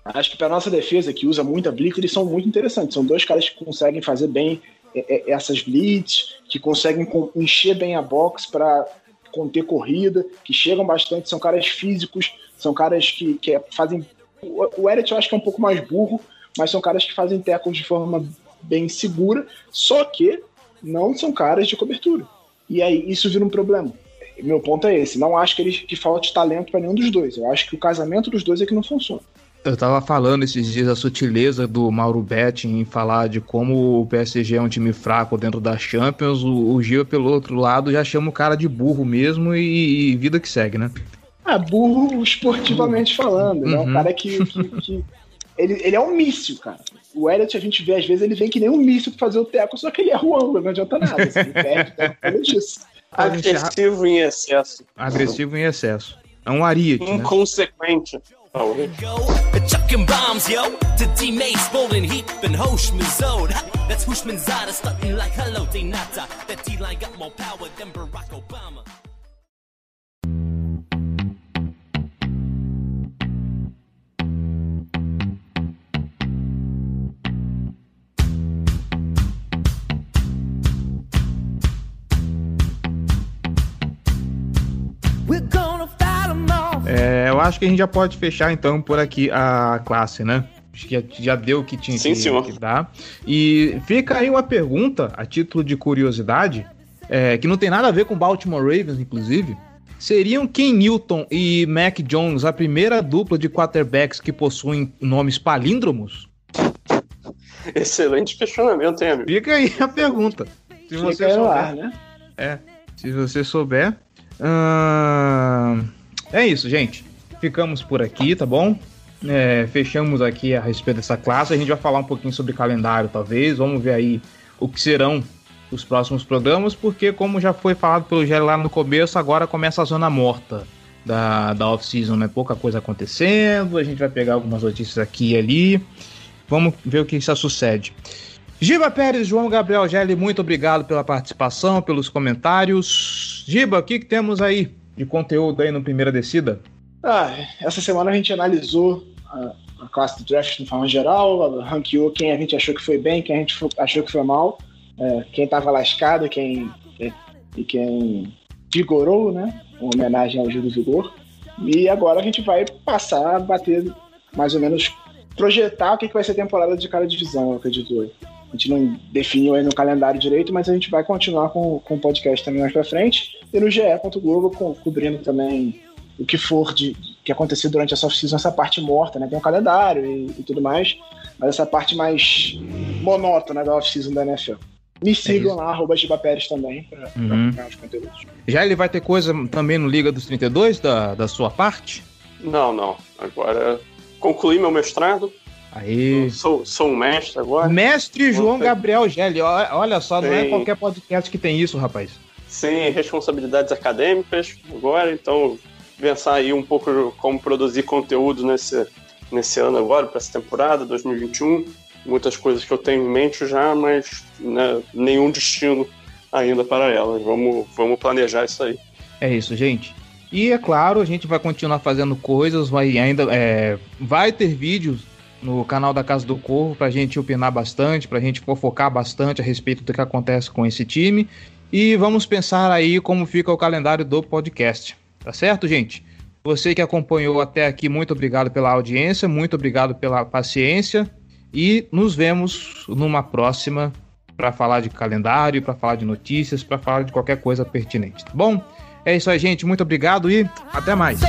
Acho que para nossa defesa, que usa muita blitz, eles são muito interessantes. São dois caras que conseguem fazer bem é, é, essas blitz, que conseguem encher bem a box para conter corrida, que chegam bastante, são caras físicos, são caras que, que é- fazem. O Elliott eu acho que é um pouco mais burro, mas são caras que fazem tackles de forma bem segura, só que não são caras de cobertura. E aí isso vira um problema. Meu ponto é esse. Não acho que, eles, que falte talento para nenhum dos dois. Eu acho que o casamento dos dois é que não funciona. Eu tava falando esses dias a sutileza do Mauro Betti em falar de como o PSG é um time fraco dentro da Champions. O, o Gil, pelo outro lado, já chama o cara de burro mesmo e, e vida que segue, né? Ah, burro esportivamente falando. Ele é um Uhum. cara que. que- que- ele, ele é um míssil, cara. O Elliot, a gente vê, às vezes, ele vem que nem um míssil pra fazer o teco, só que ele erra o ângulo, não adianta nada. Assim, ele perde o teco por causa disso. Agressivo em excesso. Agressivo em excesso. É um ariete, né? Oh, Talvez. Go, chucking bombs, yo, to teammates, Bolden, Heap, and Hoshmazode. That's Hushmanzada, stunting like hello, they nata. That D-line got more power than Barack Obama. Acho que a gente já pode fechar então por aqui a classe, né? Acho que já, deu o que tinha Sim, que, senhor. que dar. E fica aí uma pergunta, a título de curiosidade, é, que não tem nada a ver com Baltimore Ravens, inclusive. Seriam Ken Newton e Mac Jones a primeira dupla de quarterbacks que possuem nomes palíndromos? Excelente questionamento, hein, amigo? Fica aí a pergunta. Se você Fica no souber. ar, né? É, se você souber. É isso, gente. Ficamos por aqui, tá bom? É, fechamos aqui a respeito dessa classe. A gente vai falar um pouquinho sobre calendário, talvez. Vamos ver aí o que serão os próximos programas, porque, como já foi falado pelo Gério lá no começo, agora começa a zona morta da, da off-season, né? Pouca coisa acontecendo. A gente vai pegar algumas notícias aqui e ali. Vamos ver o que isso sucede. Giba Pérez, João Gabriel Gelli, muito obrigado pela participação, pelos comentários. Giba, o que, que temos aí de conteúdo aí no Primeira Descida? Ah, essa semana a gente analisou a, a classe do draft de forma geral, ranqueou quem a gente achou que foi bem, quem a gente achou que foi mal, é, quem estava lascado quem, e quem vigorou, né? Uma homenagem ao Gil do Vigor. E agora a gente vai passar a bater mais ou menos, projetar o que, que vai ser a temporada de cada divisão, eu acredito. A gente não definiu aí no calendário direito, mas a gente vai continuar com, com o podcast também mais pra frente. E no GE.globo, co- cobrindo também o que for de que acontecer durante essa off-season, essa parte morta, né? Tem um calendário e, e tudo mais, mas essa parte mais monótona da off-season da NFL. Me sigam isso. lá, arroba também, pra, pra Uhum. acompanhar os conteúdos. Já ele vai ter coisa também no Liga dos 32 da, da sua parte? Não, não. Agora concluí meu mestrado. Aí. Sou, sou um mestre agora. Mestre João. Gabriel Gelli, olha só, não é Sim. qualquer podcast que tem isso, rapaz. Sem responsabilidades acadêmicas agora, então pensar aí um pouco como produzir conteúdo nesse, nesse ano agora, para essa temporada 2021. muitas coisas que eu tenho em mente já, mas né, nenhum destino ainda para elas. Vamos, vamos planejar isso aí. É isso, gente. E é claro, a gente vai continuar fazendo coisas, vai ainda é, vai ter vídeos no canal da Casa do Corvo para a gente opinar bastante, para a gente fofocar bastante a respeito do que acontece com esse time. E vamos pensar aí como fica o calendário do podcast. Tá certo, gente? Você que acompanhou até aqui, muito obrigado pela audiência, muito obrigado pela paciência e nos vemos numa próxima para falar de calendário, para falar de notícias, para falar de qualquer coisa pertinente, tá bom? É isso aí, gente. Muito obrigado e até mais.